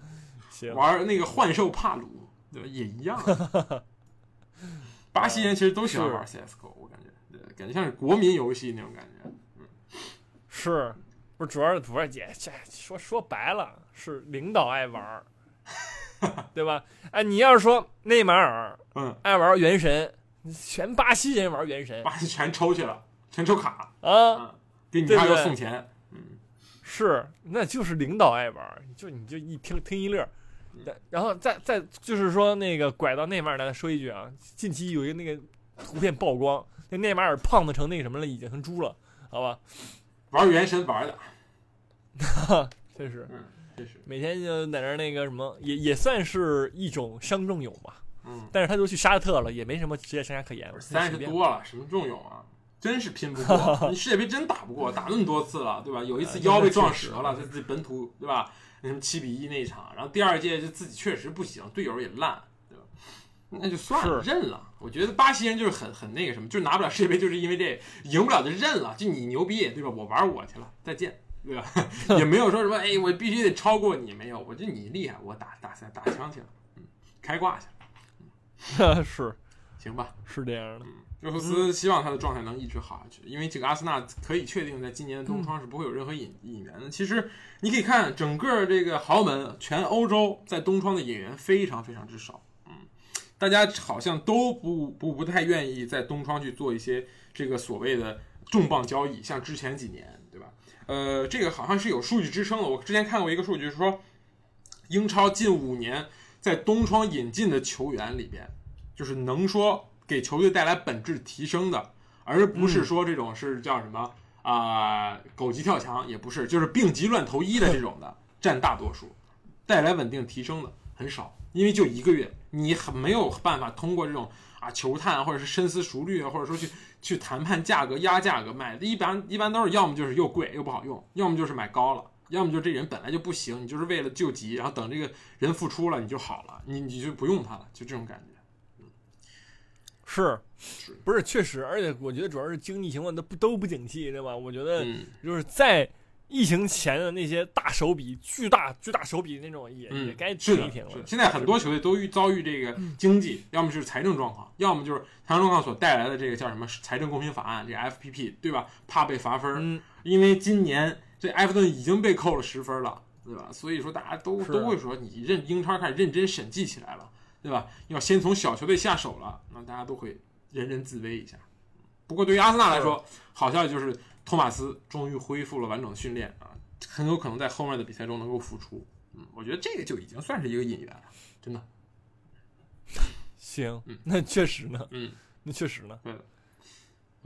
行，玩那个幻兽帕鲁，对吧？也一样。巴西人其实都喜欢玩 CSGO，我感觉，对，感觉像是国民游戏那种感觉。嗯是，不是主要是不是姐这说说白了是领导爱玩儿，对吧？哎，你要是说内马尔嗯，爱玩原神，全巴西人玩原神巴西全抽去了，全抽卡，啊，嗯，给你还要对送钱，嗯，是，那就是领导爱玩，就你就一听听一乐儿。然然后再再就是说那个拐到内马尔，来说一句啊，近期有一个那个图片曝光，那内马尔胖的成那个什么了，已经成猪了，好吧？玩原神玩的，确实嗯，真是，每天就在那儿那个什么，也也算是一种伤仲永吧。嗯，但是他都去沙特了，也没什么职业生涯可言了。三十多了，什么重勇啊？真是拼不过，你世界杯真打不过，打那么多次了，对吧？有一次腰被撞折了，在自己本土，对吧？那什么七比一那一场，然后第二届就自己确实不行，队友也烂，对吧？那就算了，认了。我觉得巴西人就是很很那个什么，就是拿不了世界杯，就是因为这赢不了就认了，就你牛逼，对吧？我玩我去了，再见，对吧？也没有说什么，哎，我必须得超过你，没有，我觉得你厉害，我打打赛打枪去了，嗯，开挂去了，是行吧？是这样的。热苏斯希望他的状态能一直好下去，因为这个阿森纳可以确定在今年的冬窗是不会有任何引引援的。其实你可以看整个这个豪门，全欧洲在冬窗的引援非常非常之少，嗯，大家好像都不不不太愿意在冬窗去做一些这个所谓的重磅交易，像之前几年，对吧？呃，这个好像是有数据支撑的。我之前看过一个数据，是说英超近五年在东窗引进的球员里边，就是能说。给球队带来本质提升的，而不是说这种是叫什么啊、呃、狗急跳墙，也不是，就是病急乱投医的这种的占大多数，带来稳定提升的很少，因为就一个月，你很没有办法通过这种啊球探或者是深思熟虑啊，或者说去去谈判价格压价格卖的，一般一般都是要么就是又贵又不好用，要么就是买高了。要么就这人本来就不行，你就是为了救急，然后等这个人复出了，你就好了，你你就不用他了，就这种感觉。是，不是确实，而且我觉得主要是经济情况都不都不景气，对吧？我觉得嗯就是在疫情前的那些大手笔、巨大巨大手笔那种也，也该是的停一停了。是现在很多球队都遇遭遇这个经济，要么就是财政状况，要么就是财政状况所带来的这个叫什么财政公平法案，这个 FPP 对吧？怕被罚分，嗯，因为今年这埃弗顿已经被扣了十分了，对吧？所以说大家都都会说你认英超开始认真审计起来了，对吧？要先从小球队下手了，那大家都会人人自危一下。不过对于阿森纳来说，好消息就是托马斯终于恢复了完整的训练啊，很有可能在后面的比赛中能够复出。嗯，我觉得这个就已经算是一个引援了，真的。行嗯，那确实呢，嗯，那确实呢，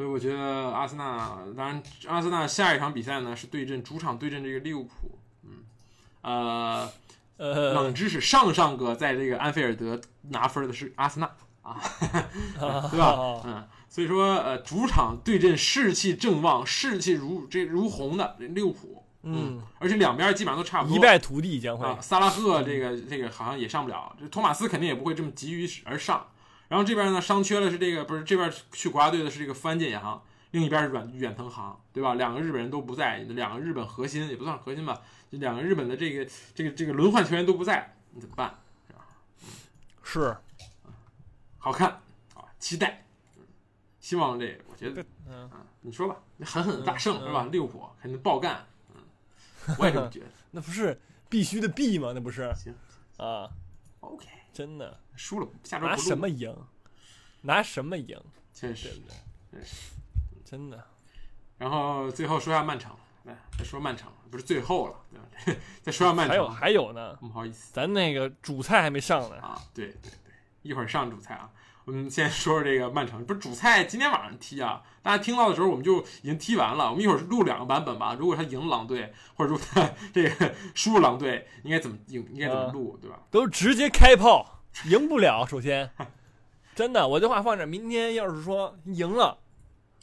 所以我觉得阿森纳，当然阿森纳下一场比赛呢是对阵主场对阵这个利物浦。嗯，呃，呃，冷知识，上上个在这个安菲尔德拿分的是阿森纳啊，对吧？嗯，所以说呃，主场对阵士气正旺、士气如这如虹的利物浦。嗯，而且两边基本上都差不多。一败涂地将会啊，萨拉赫这个这个好像也上不了，这托马斯肯定也不会这么急于而上。然后这边呢，伤缺的是这个不是这边去国家队的是这个富安健洋，另一边是远远藤航，对吧？两个日本人都不在，两个日本核心也不算核心吧，就两个日本的这个这个这个轮换球员都不在，你怎么办？是吧？是，好看啊，期待。嗯希望这我觉得嗯，啊，你说吧，狠狠的大胜嗯是吧？利物浦肯定爆干，嗯，我也这么觉得。那不是必须的必吗？那不是行啊，OK，真的输了下周拿什么赢？拿什么赢？确实？真的，然后最后说下漫长，来再说漫长，不是最后了，对吧？再说下漫长还有，还有呢，不好意思咱那个主菜还没上呢。啊，对对对，一会儿上主菜啊。我们先说说这个曼城，不是主菜今天晚上踢啊，大家听到的时候我们就已经踢完了。我们一会儿录两个版本吧，如果他赢了狼队，或者说他 这个输了狼队，应该怎么应应该怎么录，对吧？都直接开炮，赢不了。首先，真的，我这话放这，明天要是说赢了，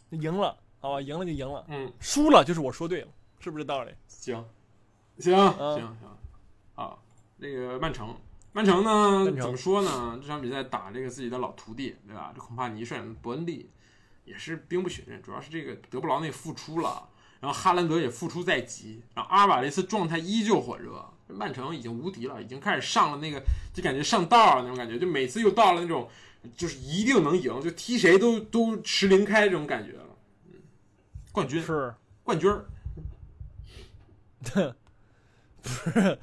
赢了，好吧，赢了就赢了，嗯，输了就是我说对了，是不是这道理？行，行嗯行行，啊，那个曼城。曼城呢？怎么说呢？这场比赛打这个自己的老徒弟，对吧？这恐怕尼率领伯恩利也是兵不血刃，主要是这个德布劳内复出了，然后哈兰德也复出在即，然后阿尔瓦雷斯状态依旧火热，曼城已经无敌了，已经开始上了那个就感觉上道了那种感觉，就每次又到了那种就是一定能赢，就踢谁都都十零开这种感觉了。嗯，冠军是，冠军儿，不是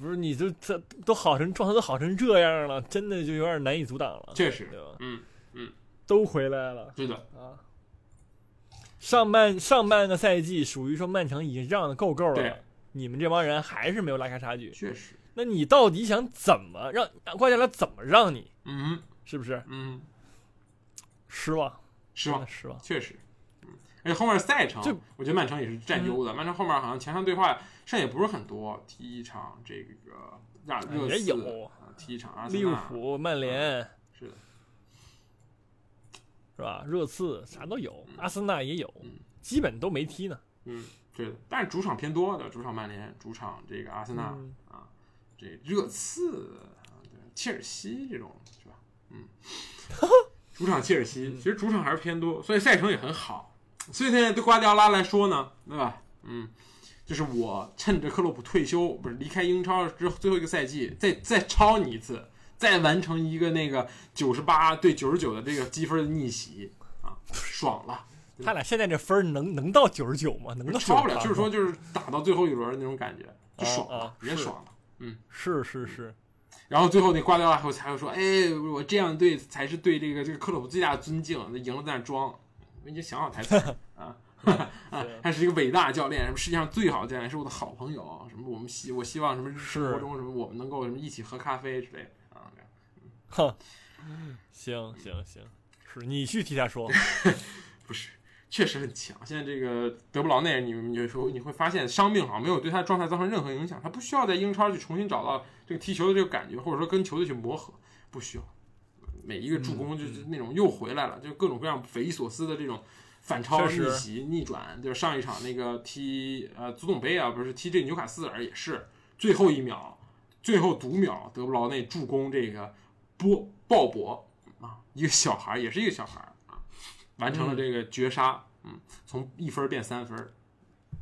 不是，你就这都好成状态都好成这样了，真的就有点难以阻挡了，确实对吧？嗯嗯，都回来了对的，啊！上半上半个赛季属于说曼城已经让的够够了，你们这帮人还是没有拉开差距。确实，那你到底想怎么让让瓜迪奥拉怎么让你？嗯是不是嗯，失望？失望失望。确实。嗯，而且后面赛程我觉得曼城也是占优的。曼城后面好像前场对话剩也不是很多，踢一场这个亚热刺也有啊踢一场阿森利物纳，浦、曼联是的，是吧？热刺啥都有，阿森纳也有嗯，基本都没踢呢。嗯，对的。但是主场偏多的，主场曼联，主场这个阿森纳嗯啊，这热刺、啊对切尔西这种是吧？嗯，主场切尔西，其实主场还是偏多，所以赛程也很好。所以现在对瓜迪奥拉来说呢，对吧？嗯，就是我趁着克洛普退休，不是离开英超之后最后一个赛季，再再超你一次，再完成一个那个九十八对九十九的这个积分的逆袭啊，爽了。他俩现在这分儿能能到九十九吗？能到超不了，就是说就是打到最后一轮的那种感觉，就爽了啊啊，是也爽了。嗯是是是，然后最后那瓜迪奥拉后才会说：“哎，我这样对才是对这个这个克洛普最大的尊敬。”那赢了在那装，我已经想好台词 啊 啊！他是一个伟大的教练，什么世界上最好的教练，是我的好朋友，什么我们希我希望什么生活中什么我们能够什么一起喝咖啡之类的啊。哼，行行行，是你去替他说，不是，确实很强。现在这个德布劳内，你们有时候你会发现伤病好像没有对他的状态造成任何影响，他不需要在英超去重新找到这个踢球的这个感觉，或者说跟球队去磨合，不需要。每一个助攻就是那种又回来了，就各种各样匪夷所思的这种反超、逆袭、逆转。就是上一场那个踢呃足总杯啊，不是踢这纽卡斯尔也是最后一秒、最后读秒，德布劳内助攻这个波鲍勃啊，一个小孩儿也是一个小孩儿啊，完成了这个绝杀，嗯，从一分变三分，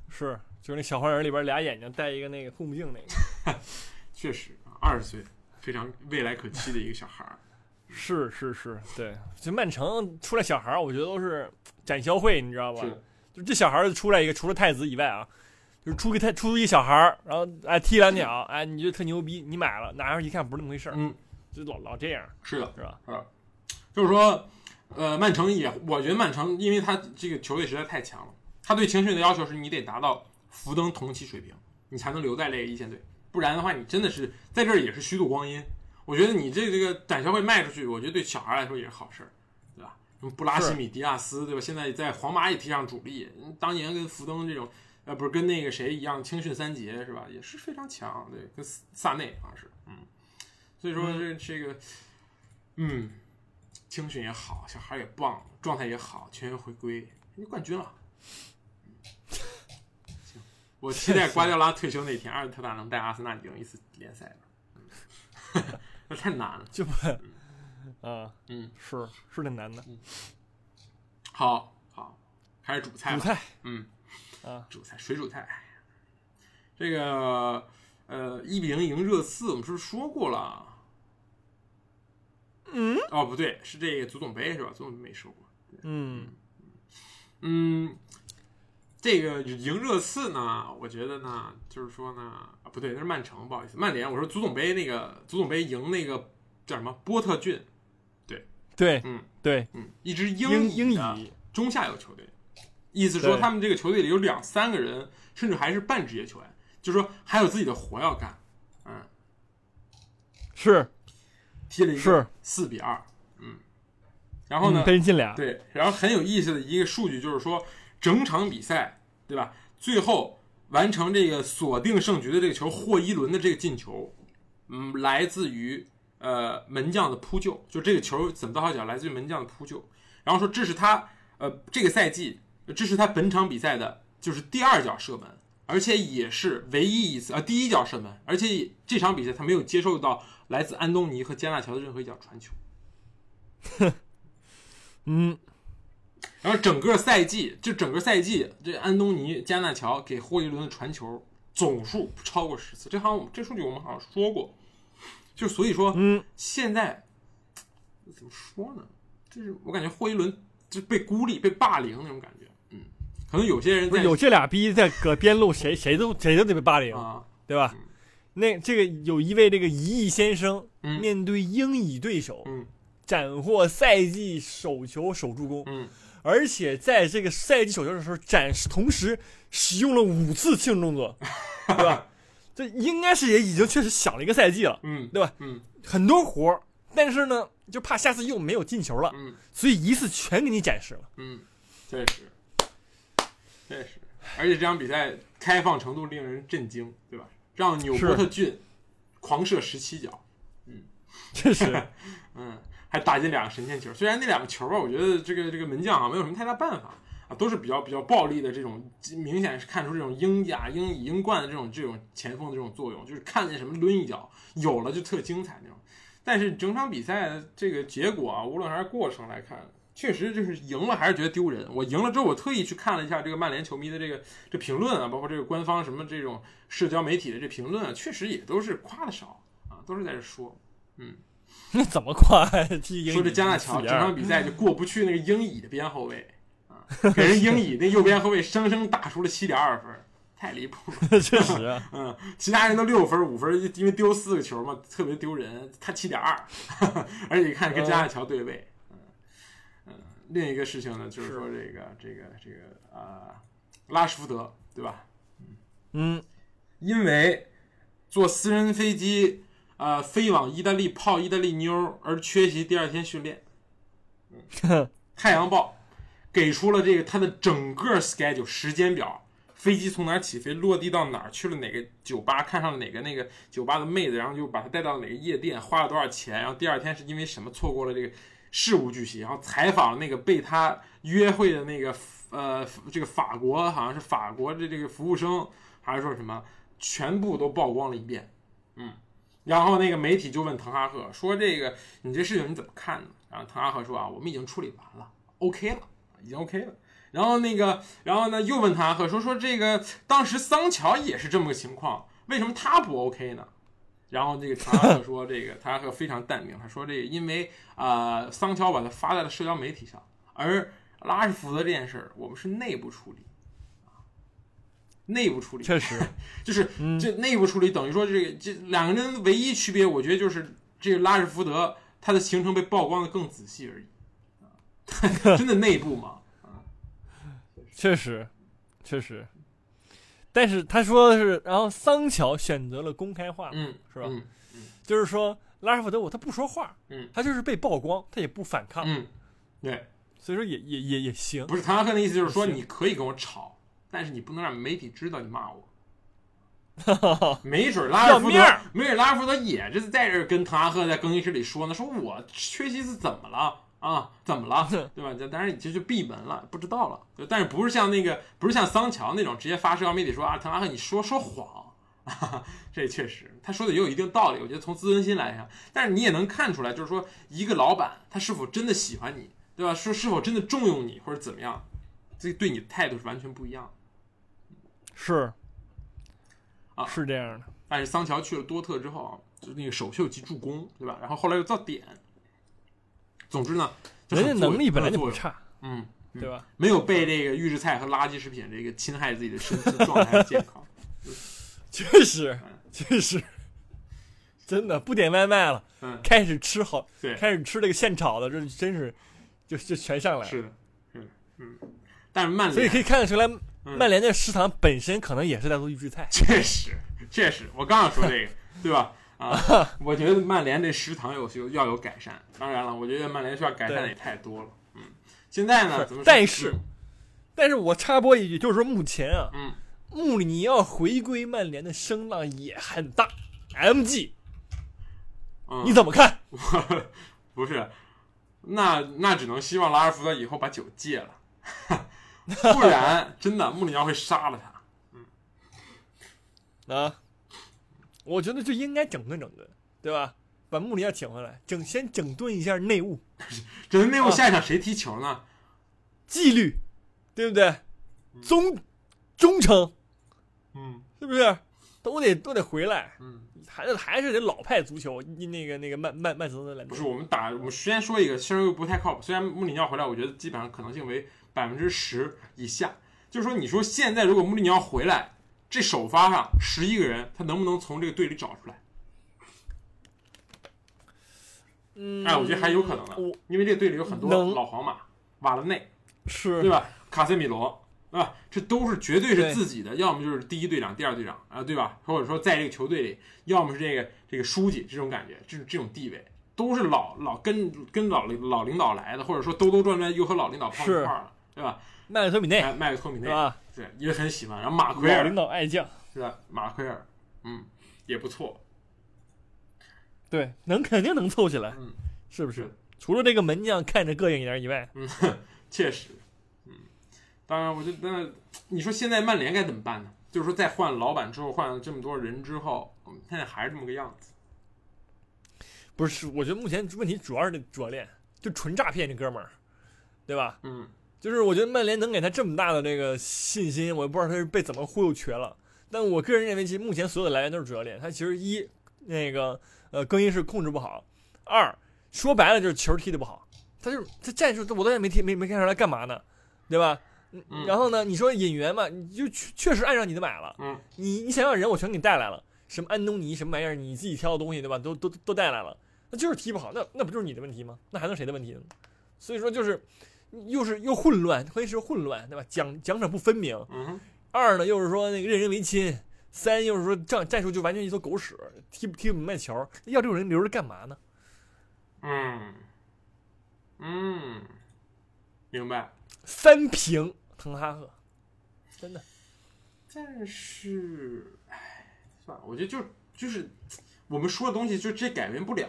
是就是那小黄人里边俩眼睛戴一个那个护目镜那个，确实二十岁，非常未来可期的一个小孩儿。是是是，对，就曼城出来小孩儿，我觉得都是展销会，你知道吧？是，就这小孩儿出来一个，除了太子以外啊，就是出个太出一个小孩儿，然后哎踢两脚，哎你觉得特牛逼，你买了，拿上一看不是那么回事儿，嗯，就老老这样，是的，是吧？就是说，呃，曼城也，我觉得曼城，因为他这个球队实在太强了，他对青训的要求是你得达到福登同期水平，你才能留在这个一线队，不然的话，你真的是在这儿也是虚度光阴。我觉得你这这个展销会卖出去，我觉得对小孩来说也是好事儿，对吧？什么布拉西米迪亚斯，对吧？现在在皇马也踢上主力，当年跟福登这种，呃，不是跟那个谁一样，青训三杰是吧？也是非常强，对，跟萨内好像是，嗯，所以说这这个，嗯，青训也好，小孩也棒，状态也好，全员回归，你冠军了。行，我期待 瓜迪奥拉退休那天，阿尔特塔能带阿森纳赢一次联赛了。太难了。就不啊，嗯，是是挺难的，好好，开始主菜吧。主菜嗯，啊，主菜水煮菜。这个呃，一比零赢热刺，我们是不是说过了？嗯，哦，不对，是这个足总杯是吧？足总杯没说过。嗯嗯，这个赢热刺呢，我觉得呢，就是说呢，啊，不对，那是曼城，不好意思，曼联。我说足总杯那个足总杯赢那个叫什么波特郡，对对嗯对，嗯，一支英英乙。中下游球队，意思说他们这个球队里有两三个人，甚至还是半职业球员，就是说还有自己的活要干。嗯，是。踢了一个是，四比二，嗯，然后呢嗯，被人进俩，对，然后很有意思的一个数据就是说，整场比赛，对吧？最后完成这个锁定胜局的这个球，霍伊伦的这个进球，嗯，来自于呃门将的扑救，就这个球怎么到他脚，来自于门将的扑救。然后说这是他呃这个赛季，这是他本场比赛的就是第二脚射门，而且也是唯一一次、呃、第一脚射门，而且这场比赛他没有接受到来自安东尼和加纳乔的任何一脚传球。哼 嗯，然后整个赛季，就整个赛季，这安东尼、加纳乔给霍伊伦的传球总数不超过十次，这好像我们这数据我们好像说过，就所以说，嗯，现在怎么说呢？就是我感觉霍伊伦就被孤立、被霸凌那种感觉，嗯，可能有些人在有这俩逼在搁边路，谁谁都谁都得被霸凌，啊，对吧嗯？那这个有一位这个一亿先生，嗯面对英乙对手，嗯斩获赛季首球首助攻，嗯而且在这个赛季首秀的时候展示，同时使用了五次庆祝动作，对吧？这应该是也已经确实想了一个赛季了，嗯，对吧？嗯。很多活儿，但是呢，就怕下次又没有进球了，嗯。所以一次全给你展示了。嗯，确实，确实，而且这场比赛开放程度令人震惊，对吧？让纽波特郡狂射十七脚，嗯。确实，嗯，打进两个神仙球。虽然那两个球吧，我觉得这个这个门将啊没有什么太大办法啊，都是比较比较暴力的这种，明显是看出这种英甲、英乙、英冠的这种这种前锋的这种作用，就是看见什么抡一脚，有了就特精彩那种。但是整场比赛的这个结果啊，无论还是过程来看，确实就是赢了还是觉得丢人。我赢了之后，我特意去看了一下这个曼联球迷的这个这评论啊，包括这个官方什么这种社交媒体的这评论啊，确实也都是夸的少啊，都是在这说。嗯 那怎么夸说这加纳乔4-2整场比赛就过不去那个英乙的边后卫啊，给人英乙那右边后卫生生打出了七点二分，太离谱了。确实啊，嗯，其他人都六分五分，因为丢四个球嘛，特别丢人。他七点二，而且一看跟加纳乔对位。嗯嗯，另一个事情呢，就是说这个这个这个啊、拉什福德对吧？嗯，因为坐私人飞机呃飞往意大利泡意大利妞而缺席第二天训练。嗯 太阳报给出了这个他的整个 schedule 时间表，飞机从哪儿起飞，落地到哪儿，去了哪个酒吧，看上了哪个那个酒吧的妹子，然后就把他带到哪个夜店，花了多少钱，然后第二天是因为什么错过了这个事无巨细，然后采访了那个被他约会的那个呃这个法国好像是法国的这个服务生，还是说什么，全部都曝光了一遍，嗯。然后那个媒体就问滕哈赫说：“这个你这事情你怎么看呢？”然后滕哈赫说：“啊，我们已经处理完了，OK 了，已经 OK 了。”然后那个，然后呢又问滕哈赫说：“说这个当时桑乔也是这么个情况，为什么他不 OK 呢？”然后这个滕哈赫说：“这个滕哈赫非常淡定，他说这个因为啊、桑乔把他发在了社交媒体上，而拉什福德这件事儿我们是内部处理，内部处理。”确实，就是嗯这内部处理等于说这个这两个人唯一区别，我觉得就是这个拉什福德他的行程被曝光的更仔细而已，啊 真的内部嘛？确实，确实。但是他说的是，然后桑乔选择了公开化，嗯，是吧嗯就是说拉什福德我他不说话，嗯他就是被曝光，他也不反抗，嗯，对，所以说也也也也行。不是唐哈克的意思就是说你可以跟我吵，但是你不能让媒体知道你骂我。没准拉尔福德没准拉尔福德也是在这儿跟滕哈赫在更衣室里说呢，说我缺席是怎么了啊？怎么了？对吧？这当然这就闭门了，不知道了。对但是不是像那个，不是像桑乔那种直接发社交媒体说啊，滕哈赫你说说谎，啊、这确实他说的也有一定道理。我觉得从自尊心来讲，但是你也能看出来，就是说一个老板他是否真的喜欢你，对吧？说是否真的重用你或者怎么样，这对你的态度是完全不一样的。是，啊是这样的。但是桑乔去了多特之后啊，就那个首秀及助攻，对吧？然后后来又造点。总之呢，人家能力本来就不差，嗯，嗯对吧？没有被这个预制菜和垃圾食品这个侵害自己的身体状态和健康。确实，确实，真的不点外卖了，嗯，开始吃好，对，开始吃这个现炒的，这真是就就全上来了。是的，是的，嗯。但是曼联，所以可以看得出来，嗯曼联这食堂本身可能也是在做预制菜。确实，确实，我刚想说这个，对吧？啊，我觉得曼联这食堂有有要有改善。当然了，我觉得曼联需要改善的也太多了。嗯，现在呢，怎么说？但是但是我插播一句，就是说目前啊，嗯，穆里尼奥回归曼联的声浪也很大。MG，嗯，你怎么看？不是，那那只能希望拉尔福德以后把酒戒了，不然真的穆里尼奥会杀了他。嗯啊，我觉得就应该整顿整顿，对吧？把穆里尼奥请回来，整先整顿一下内务 整顿内务下一场谁踢球呢？纪律，对不对？忠忠诚嗯是不是？都得都得回来，嗯，还是还是得老派足球。那个那个曼曼曼彻斯特兰不是，我们打我们先说一个，虽然又不太靠谱，虽然穆里尼奥回来，我觉得基本上可能性为百分之十以下，就是说，你说现在如果穆里尼奥回来，这首发上十一个人，他能不能从这个队里找出来？嗯，哎，我觉得还有可能的我，因为这个队里有很多老皇马，瓦拉内，是对吧？卡塞米罗，对吧？这都是绝对是自己的，要么就是第一队长、第二队长啊，对吧？或者说在这个球队里，要么是这个这个书记这种感觉，这这种地位，都是老老跟跟老领老领导来的，或者说兜兜转转又和老领导碰一块儿了，对吧？麦克托米内哎，麦克托米内对吧？对也很喜欢，然后马奎尔领导爱将，是吧？马奎尔，嗯，也不错，对，能肯定能凑起来，嗯，是不是是？除了这个门将看着膈应一点以外，嗯，确实，嗯，当然，我觉得，那你说现在曼联该怎么办呢？就是说，在换老板之后，换了这么多人之后，我们现在还是这么个样子。不是？我觉得目前问题主要是这主教练，就纯诈骗这哥们儿，对吧？嗯就是我觉得曼联能给他这么大的这个信心，我也不知道他是被怎么忽悠瘸了。但我个人认为，其实目前所有的来源都是主教练。他其实一那个呃更衣室控制不好，二说白了就是球踢的不好。他就是他战术我到现在没踢没没看出来干嘛呢，对吧？嗯然后呢，你说引援嘛，你就确确实按照你的买了。嗯你你想要人，我全给你带来了，什么安东尼什么玩意儿，你自己挑的东西，对吧？都都都带来了，那就是踢不好，那那不就是你的问题吗？那还能谁的问题呢？所以说就是又是又混乱，关键是混乱，对吧？奖奖赏不分明。二呢又是说那个任人唯亲，三又是说战战术就完全一坨狗屎，踢不踢不明白球，要这种人留着干嘛呢？嗯嗯，明白。三平滕哈赫，真的但是，唉，算了，我觉得就就是我们说的东西，就这改变不了，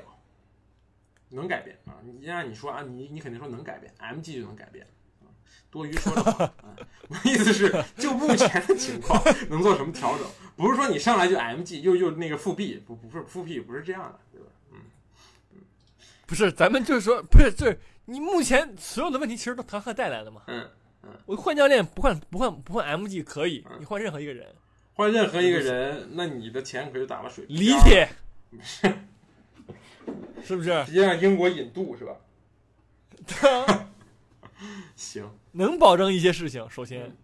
能改变啊！你让你说啊，你你肯定说能改变，MG 就能改变。啊多余说的话，啊，我的意思是，就目前的情况能做什么调整？不是说你上来就 MG 又又那个复辟不不是复辟不是这样的，对吧？嗯不是，咱们就是说，不是，就是你目前所有的问题其实都唐鹤带来的嘛。嗯嗯，我换教练不换不换不换 MG 可以，嗯你换任何一个人，换任何一个人，那你的钱可就打了水漂。理解，是不是？直接让英国引渡是吧？行，能保证一些事情，首先，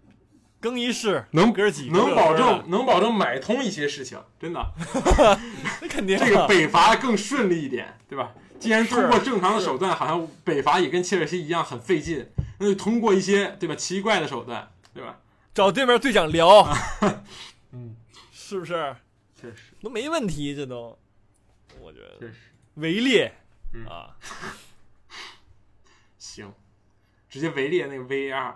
更衣室能哥几个能保证能保证买通一些事情，真的，的，那肯定啊。这个北伐更顺利一点，对吧？既然通过正常的手段，好像北伐也跟切尔西一样很费劲，那就通过一些对吧？奇怪的手段，对吧？找对面队长聊，嗯，是不是？确实。都没问题，这都，我觉得。确实围猎嗯。啊，行，直接围猎那个 VAR，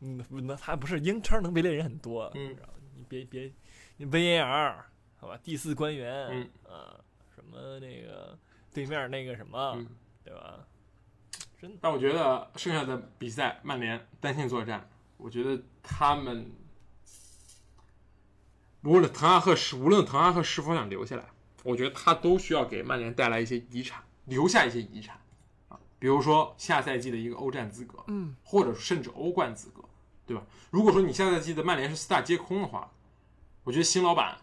嗯，那他不是英超能围猎人很多，嗯。你别别，你 VAR 好吧，第四官员，嗯。啊，什么那个对面那个什么，嗯。对吧？真的，但我觉得剩下的比赛，曼联单线作战，我觉得他们无论滕哈赫是无论滕哈赫是否想留下来，我觉得他都需要给曼联带来一些遗产，留下一些遗产啊，比如说下赛季的一个欧战资格，嗯，或者甚至欧冠资格，对吧？如果说你下赛季的曼联是四大皆空的话，我觉得新老板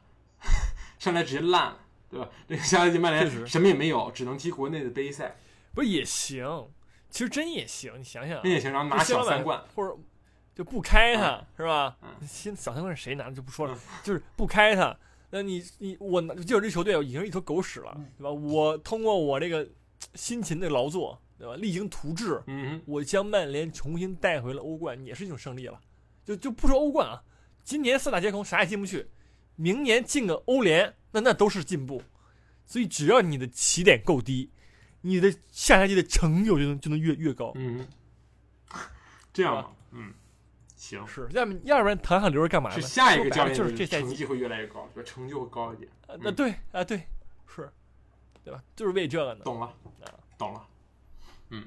上来直接烂了，对吧？这个下赛季曼联什么也没有，只能踢国内的杯赛，不是也行，其实真也行，你想想也行，然后拿小三冠，或者就不开他、是吧？嗯新小三冠是谁拿的就不说了，嗯就是不开他。那你你我拿就是这球队已经是一坨狗屎了，嗯对吧？我通过我这个辛勤的劳作，对吧？励精图治，嗯。我将曼联重新带回了欧冠，也是一种胜利了。就就不说欧冠啊，今年四大皆空，啥也进不去，明年进个欧联，那那都是进步。所以只要你的起点够低，你的下赛季的成就就能就能越越高。嗯，这样是吧，嗯，行，是，要不要不然唐汉留着干嘛呢？是下一个教练就是这赛季，成绩会越来越高？成就会高一点。啊，那对啊对，是，对吧？就是为这个呢。懂了啊，懂了。嗯，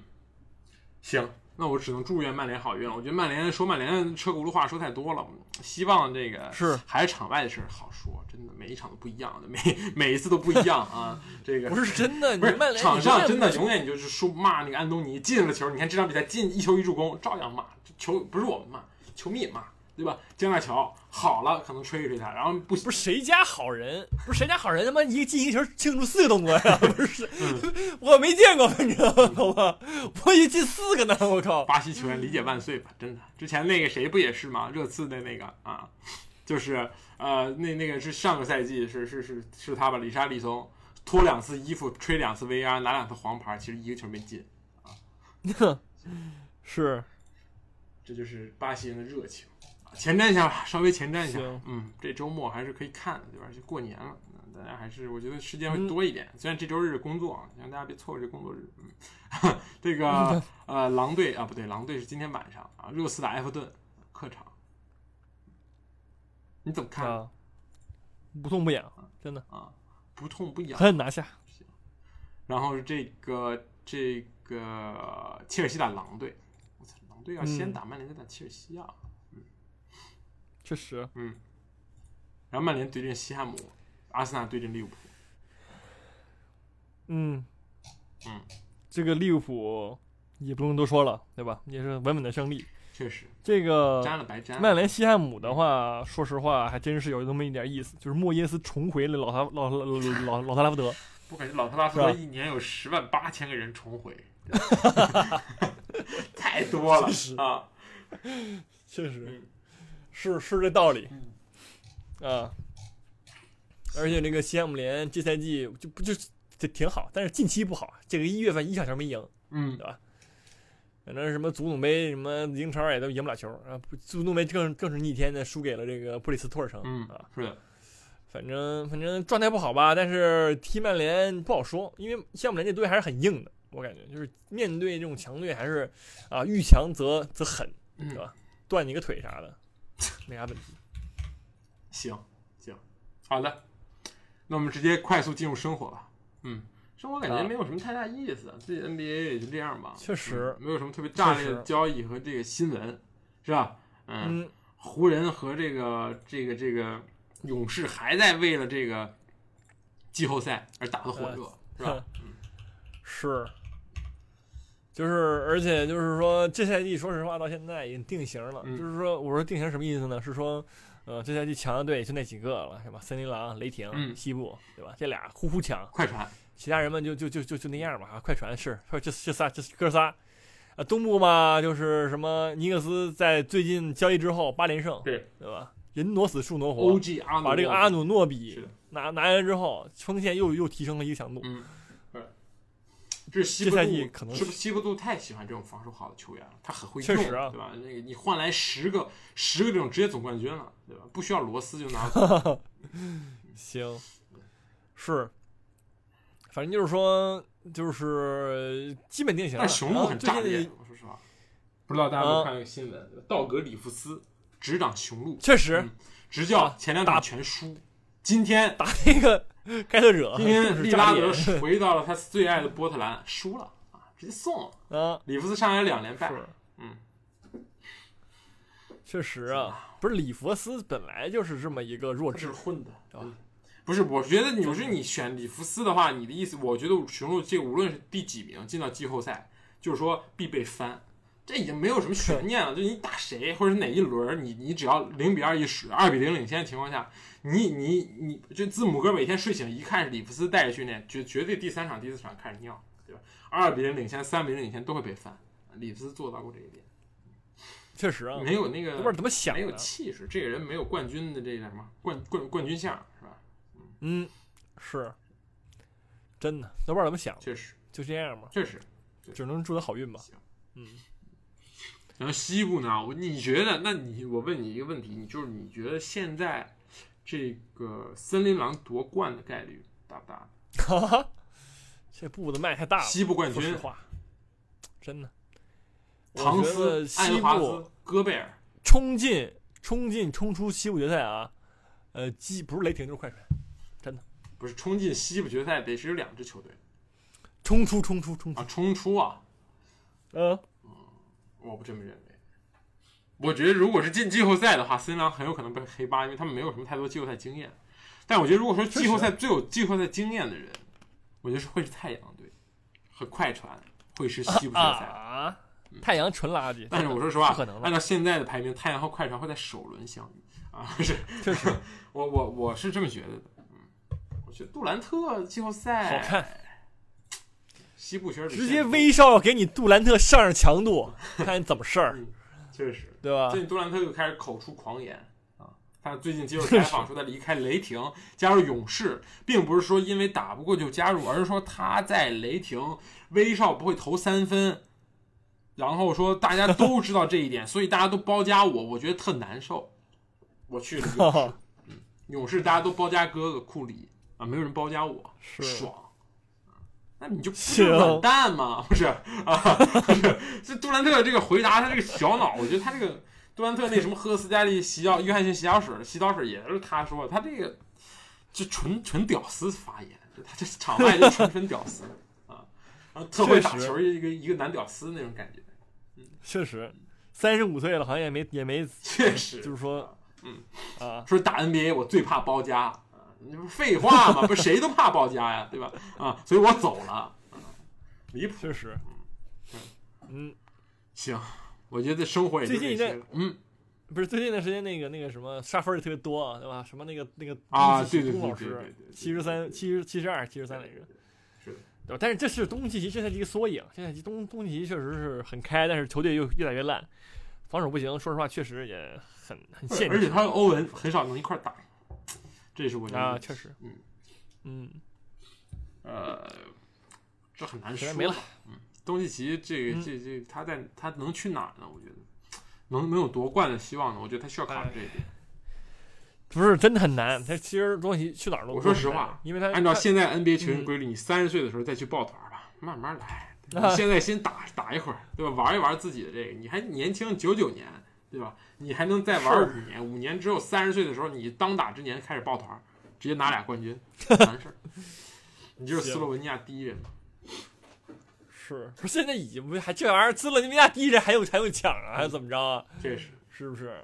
行，那我只能祝愿曼联好运了。我觉得曼联说曼联车轱辘话说太多了，希望这个是还是场外的事好说，真的每一场都不一样的，每每一次都不一样啊。这个不是真的，不是你曼联场上真的永远你就是说骂那个安东尼进了球，你看这场比赛进一球一助攻，照样骂，球不是我们骂，球迷也骂，对吧？江大乔好了，可能吹一吹他，然后不不是谁家好人，不是谁家好人，他妈一个进一球庆祝四个动作呀？不是，嗯我没见见过，反正好吧，我以为进四个呢，我靠！巴西球员理解万岁吧，真的。之前那个谁不也是吗？热刺的那个啊，就是呃，那那个是上个赛季是是是是他吧？里沙利松脱两次衣服，吹两次 VR，拿两次黄牌，其实一个球没进啊，是，这就是巴西人的热情。前瞻一下吧，稍微前瞻一下。嗯，这周末还是可以看的，对吧？就过年了，嗯大家还是我觉得时间会多一点。虽然这周日工作啊，希望大家别错过这工作日。嗯，这个呃，狼队啊，不对，狼队是今天晚上啊，热刺打埃弗顿，客场。你怎么看啊，不痛不痒，真的啊？不痛不痒。狠狠拿下。然后这个这个切尔西打狼队，狼队要先嗯打曼联再打切尔西啊。确实，嗯，然后曼联对阵西汉姆，阿森纳对阵利物浦。嗯嗯，这个利物浦也不用多说了，对吧？也是稳稳的胜利。确实这个沾了白沾。曼联西汉姆的话，说实话还真是有那么一点意思，就是莫耶斯重回了老特老老老老特拉福德。我感觉老特拉福德一年有十万八千个人重回，太多了确啊！确实。嗯，是是这道理，啊，而且这个西汉姆联这赛季就不就就挺好，但是近期不好，这个一月份一场球没赢，嗯，对吧？反正什么足总杯什么英超也都赢不了球啊，不足总杯更更是逆天的输给了这个布里斯托尔城，嗯啊，是的，反正反正状态不好吧，但是踢曼联不好说，因为西汉姆联这队还是很硬的，我感觉就是面对这种强队还是啊遇强则则狠，嗯对，吧断你个腿啥的，没啥问题。行行，好的，那我们直接快速进入生活吧。嗯，生活感觉啊没有什么太大意思，这 NBA 也就这样吧。确实嗯没有什么特别炸裂的交易和这个新闻，是吧？嗯，嗯，湖人和这个这个这个勇士还在为了这个季后赛而打得火热，是吧？是，就是，而且就是说，这赛季说实话到现在已经定型了。嗯就是说，我说定型什么意思呢？是说，呃，这赛季强的队就那几个了，是吧？森林狼、雷霆、嗯西部，对吧？这俩呼呼强，快船，其他人们就就就就就那样吧。啊，快船是说，这这仨这哥仨。啊，东部嘛，就是什么尼克斯在最近交易之后八连胜，对对吧？人挪死树挪活把这个阿努诺比拿，拿拿来之后，锋线又又提升了一个强度。嗯，是，这是西这部杜是不是西部杜太喜欢这种防守好的球员了？他很会用，确实啊对吧？那个你换来十个十个这种职业总冠军了，对吧？不需要罗斯就拿。行，是，反正就是说，就是基本定型了。但雄鹿很炸裂我说实话，不知道大家有没有啊看那个新闻？道格里夫斯执掌雄鹿，确实嗯执教啊前两场打全输，今天打那个 开拓者，今天利拉德回到了他最爱的波特兰，输了啊，直接送了。啊，里弗斯上来两连败，嗯，确实啊，不是里弗斯本来就是这么一个弱智，混的，对吧嗯不是，我觉得你是你选里弗斯的话，你的意思，我觉得雄鹿这个无论是第几名进到季后赛，就是说必被翻，这已经没有什么悬念了。就你打谁或者是哪一轮，你你只要零比二一输，二比零领先的情况下，你你你，就字母哥每天睡醒一看是里弗斯带着训练，绝绝对第三场第四场开始尿，对吧？二比零领先，三比零领先都会被翻，里弗斯做到过这一点，确实啊，没有那个都不知道怎么想没有。气势，这个人没有冠军的这个什么冠冠冠军相是吧？嗯，是，真的都不知道怎么想的，确实就这样吧，确实。只能祝他好运吧行。嗯，然后西部呢，我你觉得？那你我问你一个问题，你就是你觉得现在这个森林狼夺冠的概率大不大？哈哈，这步子迈太大了。西部冠军，说实话，真的，唐我觉得西部兹、戈贝尔，冲进、冲进、冲出西部决赛啊，呃，基不是雷霆就是快船，真的不是冲进西部决赛得是有两支球队冲出、冲出、冲出啊，，冲出啊！嗯，我不这么认为。我觉得如果是进季后赛的话，森林狼很有可能被黑八，因为他们没有什么太多季后赛经验。但我觉得，如果说季后赛最有季后赛经验的人，我觉得是会是太阳队和快船，会是西部决赛。啊，太阳纯垃圾。但是我说实话按照现在的排名，太阳和快船会在首轮相遇啊！是，就 是我我我是这么觉得的。嗯，我觉得杜兰特季后赛好看，西部确实直接威少给你杜兰特上上强度，看你怎么事儿，嗯确实。对吧最？近杜兰特又开始口出狂言啊！他最近接受采访说他离开雷霆，加入勇士，并不是说因为打不过就加入，而是说他在雷霆威少不会投三分，然后说大家都知道这一点，所以大家都包夹我，我觉得特难受。我去了勇士，嗯，勇士大家都包夹哥哥库里啊，没有人包夹我，爽。那你就不是软蛋吗？不 是啊，不 是。这杜兰特这个回答，他这个小脑，我觉得他这个杜兰特那什么喝斯嘉丽洗脚约翰逊洗脚水洗澡水也是他说，他这个就纯纯屌丝发言，就他这场外就纯纯屌丝啊，然后特会打球，一个一个男屌丝那种感觉，嗯。确实，三十五岁了，好像也没也没，确实。就是说，嗯。啊，说打 NBA 我最怕包夹啊，你不废话吗？不是谁都怕报价呀，对吧？啊，所以我走了，啊离谱。确实，嗯，行，我觉得生活也最近一这些了。嗯不是最近一段时间那个那个什么杀分也特别多啊，对吧？什么那个那个啊，对对对对七十三、七十七十二、七十三来着，是的，对吧？但是这是东契奇这赛季一个缩影，这赛季东东契奇确实是很开，但是球队又越来越烂，防守不行，说实话确实也很很限制而且他和欧文很少能一块儿打，这是我觉得啊，确实，嗯嗯，呃，这很难说没了。嗯，东契奇这个嗯这这他在他能去哪儿呢？我觉得能能有夺冠的希望呢？我觉得他需要考虑这一点。不是真的很难。他其实东契奇去哪儿都我说实话，因为他按照现在 NBA 球员嗯规律，你三十岁的时候再去抱团吧，慢慢来。你现在先打打一会儿，对吧？玩一玩自己的这个，你还年轻，九九年，对吧？你还能再玩是五年，五年之后三十岁的时候，你当打之年开始抱团儿，直接拿俩冠军，完事儿。你就是斯洛文尼亚第一人。是不是现在已经不还这玩意儿，斯洛文尼亚第一人还有还有抢啊，还是怎么着啊？这是是不是？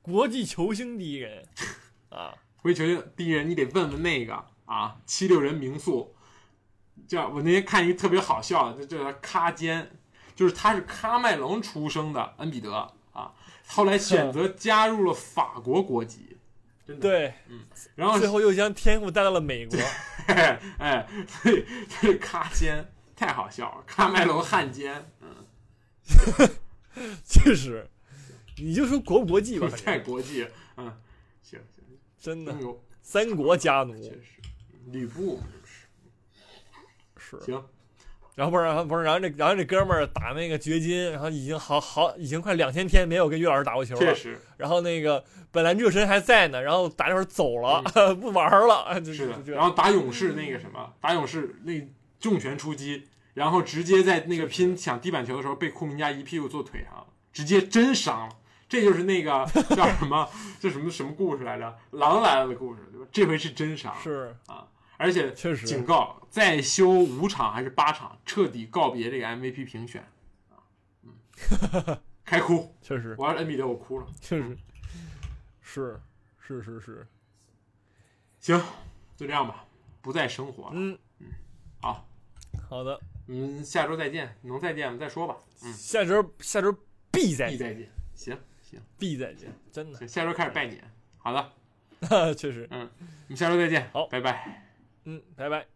国际球星第一人 啊，国际球星第一人，你得问问那个啊，七六人名宿，叫我那天看一个特别好笑的，就叫他卡坚，就是他是喀麦隆出生的恩比德啊，后来选择加入了法国国籍，真的。对，然后最后又将天赋带到了美国，哎哎，所以所以卡坚太好笑了，喀麦隆汉奸，嗯，确实，你就说国不国际吧，太国际，嗯，行行，真的有三国家奴确实，吕布是是。行，然后不是，然后不是，然后这然后这哥们儿打那个掘金，然后已经好好已经快两千天没有跟岳老师打过球了。确实然后那个本来热身还在呢，然后打一会儿走了，不玩了，就是的然后打勇士那个什么，打勇士那重拳出击，然后直接在那个拼抢地板球的时候被库明加一屁股坐腿上，直接真伤了。这就是那个 叫什么，这什么什么故事来着？狼来了的故事，对吧？这回是真伤，是而且确实警告，再休五场还是八场，彻底告别这个 MVP 评选啊！嗯，开哭！确实我要是恩比德，我哭了。确实是是是是，行，就这样吧，不再生活了。嗯好，好的，嗯，下周再见，能再见吗？再说吧。嗯，下周下周必再见，必再见。行行必再见，真的，行，下周开始拜年。好的，确实，嗯我们下周再见。好拜拜。嗯，拜拜。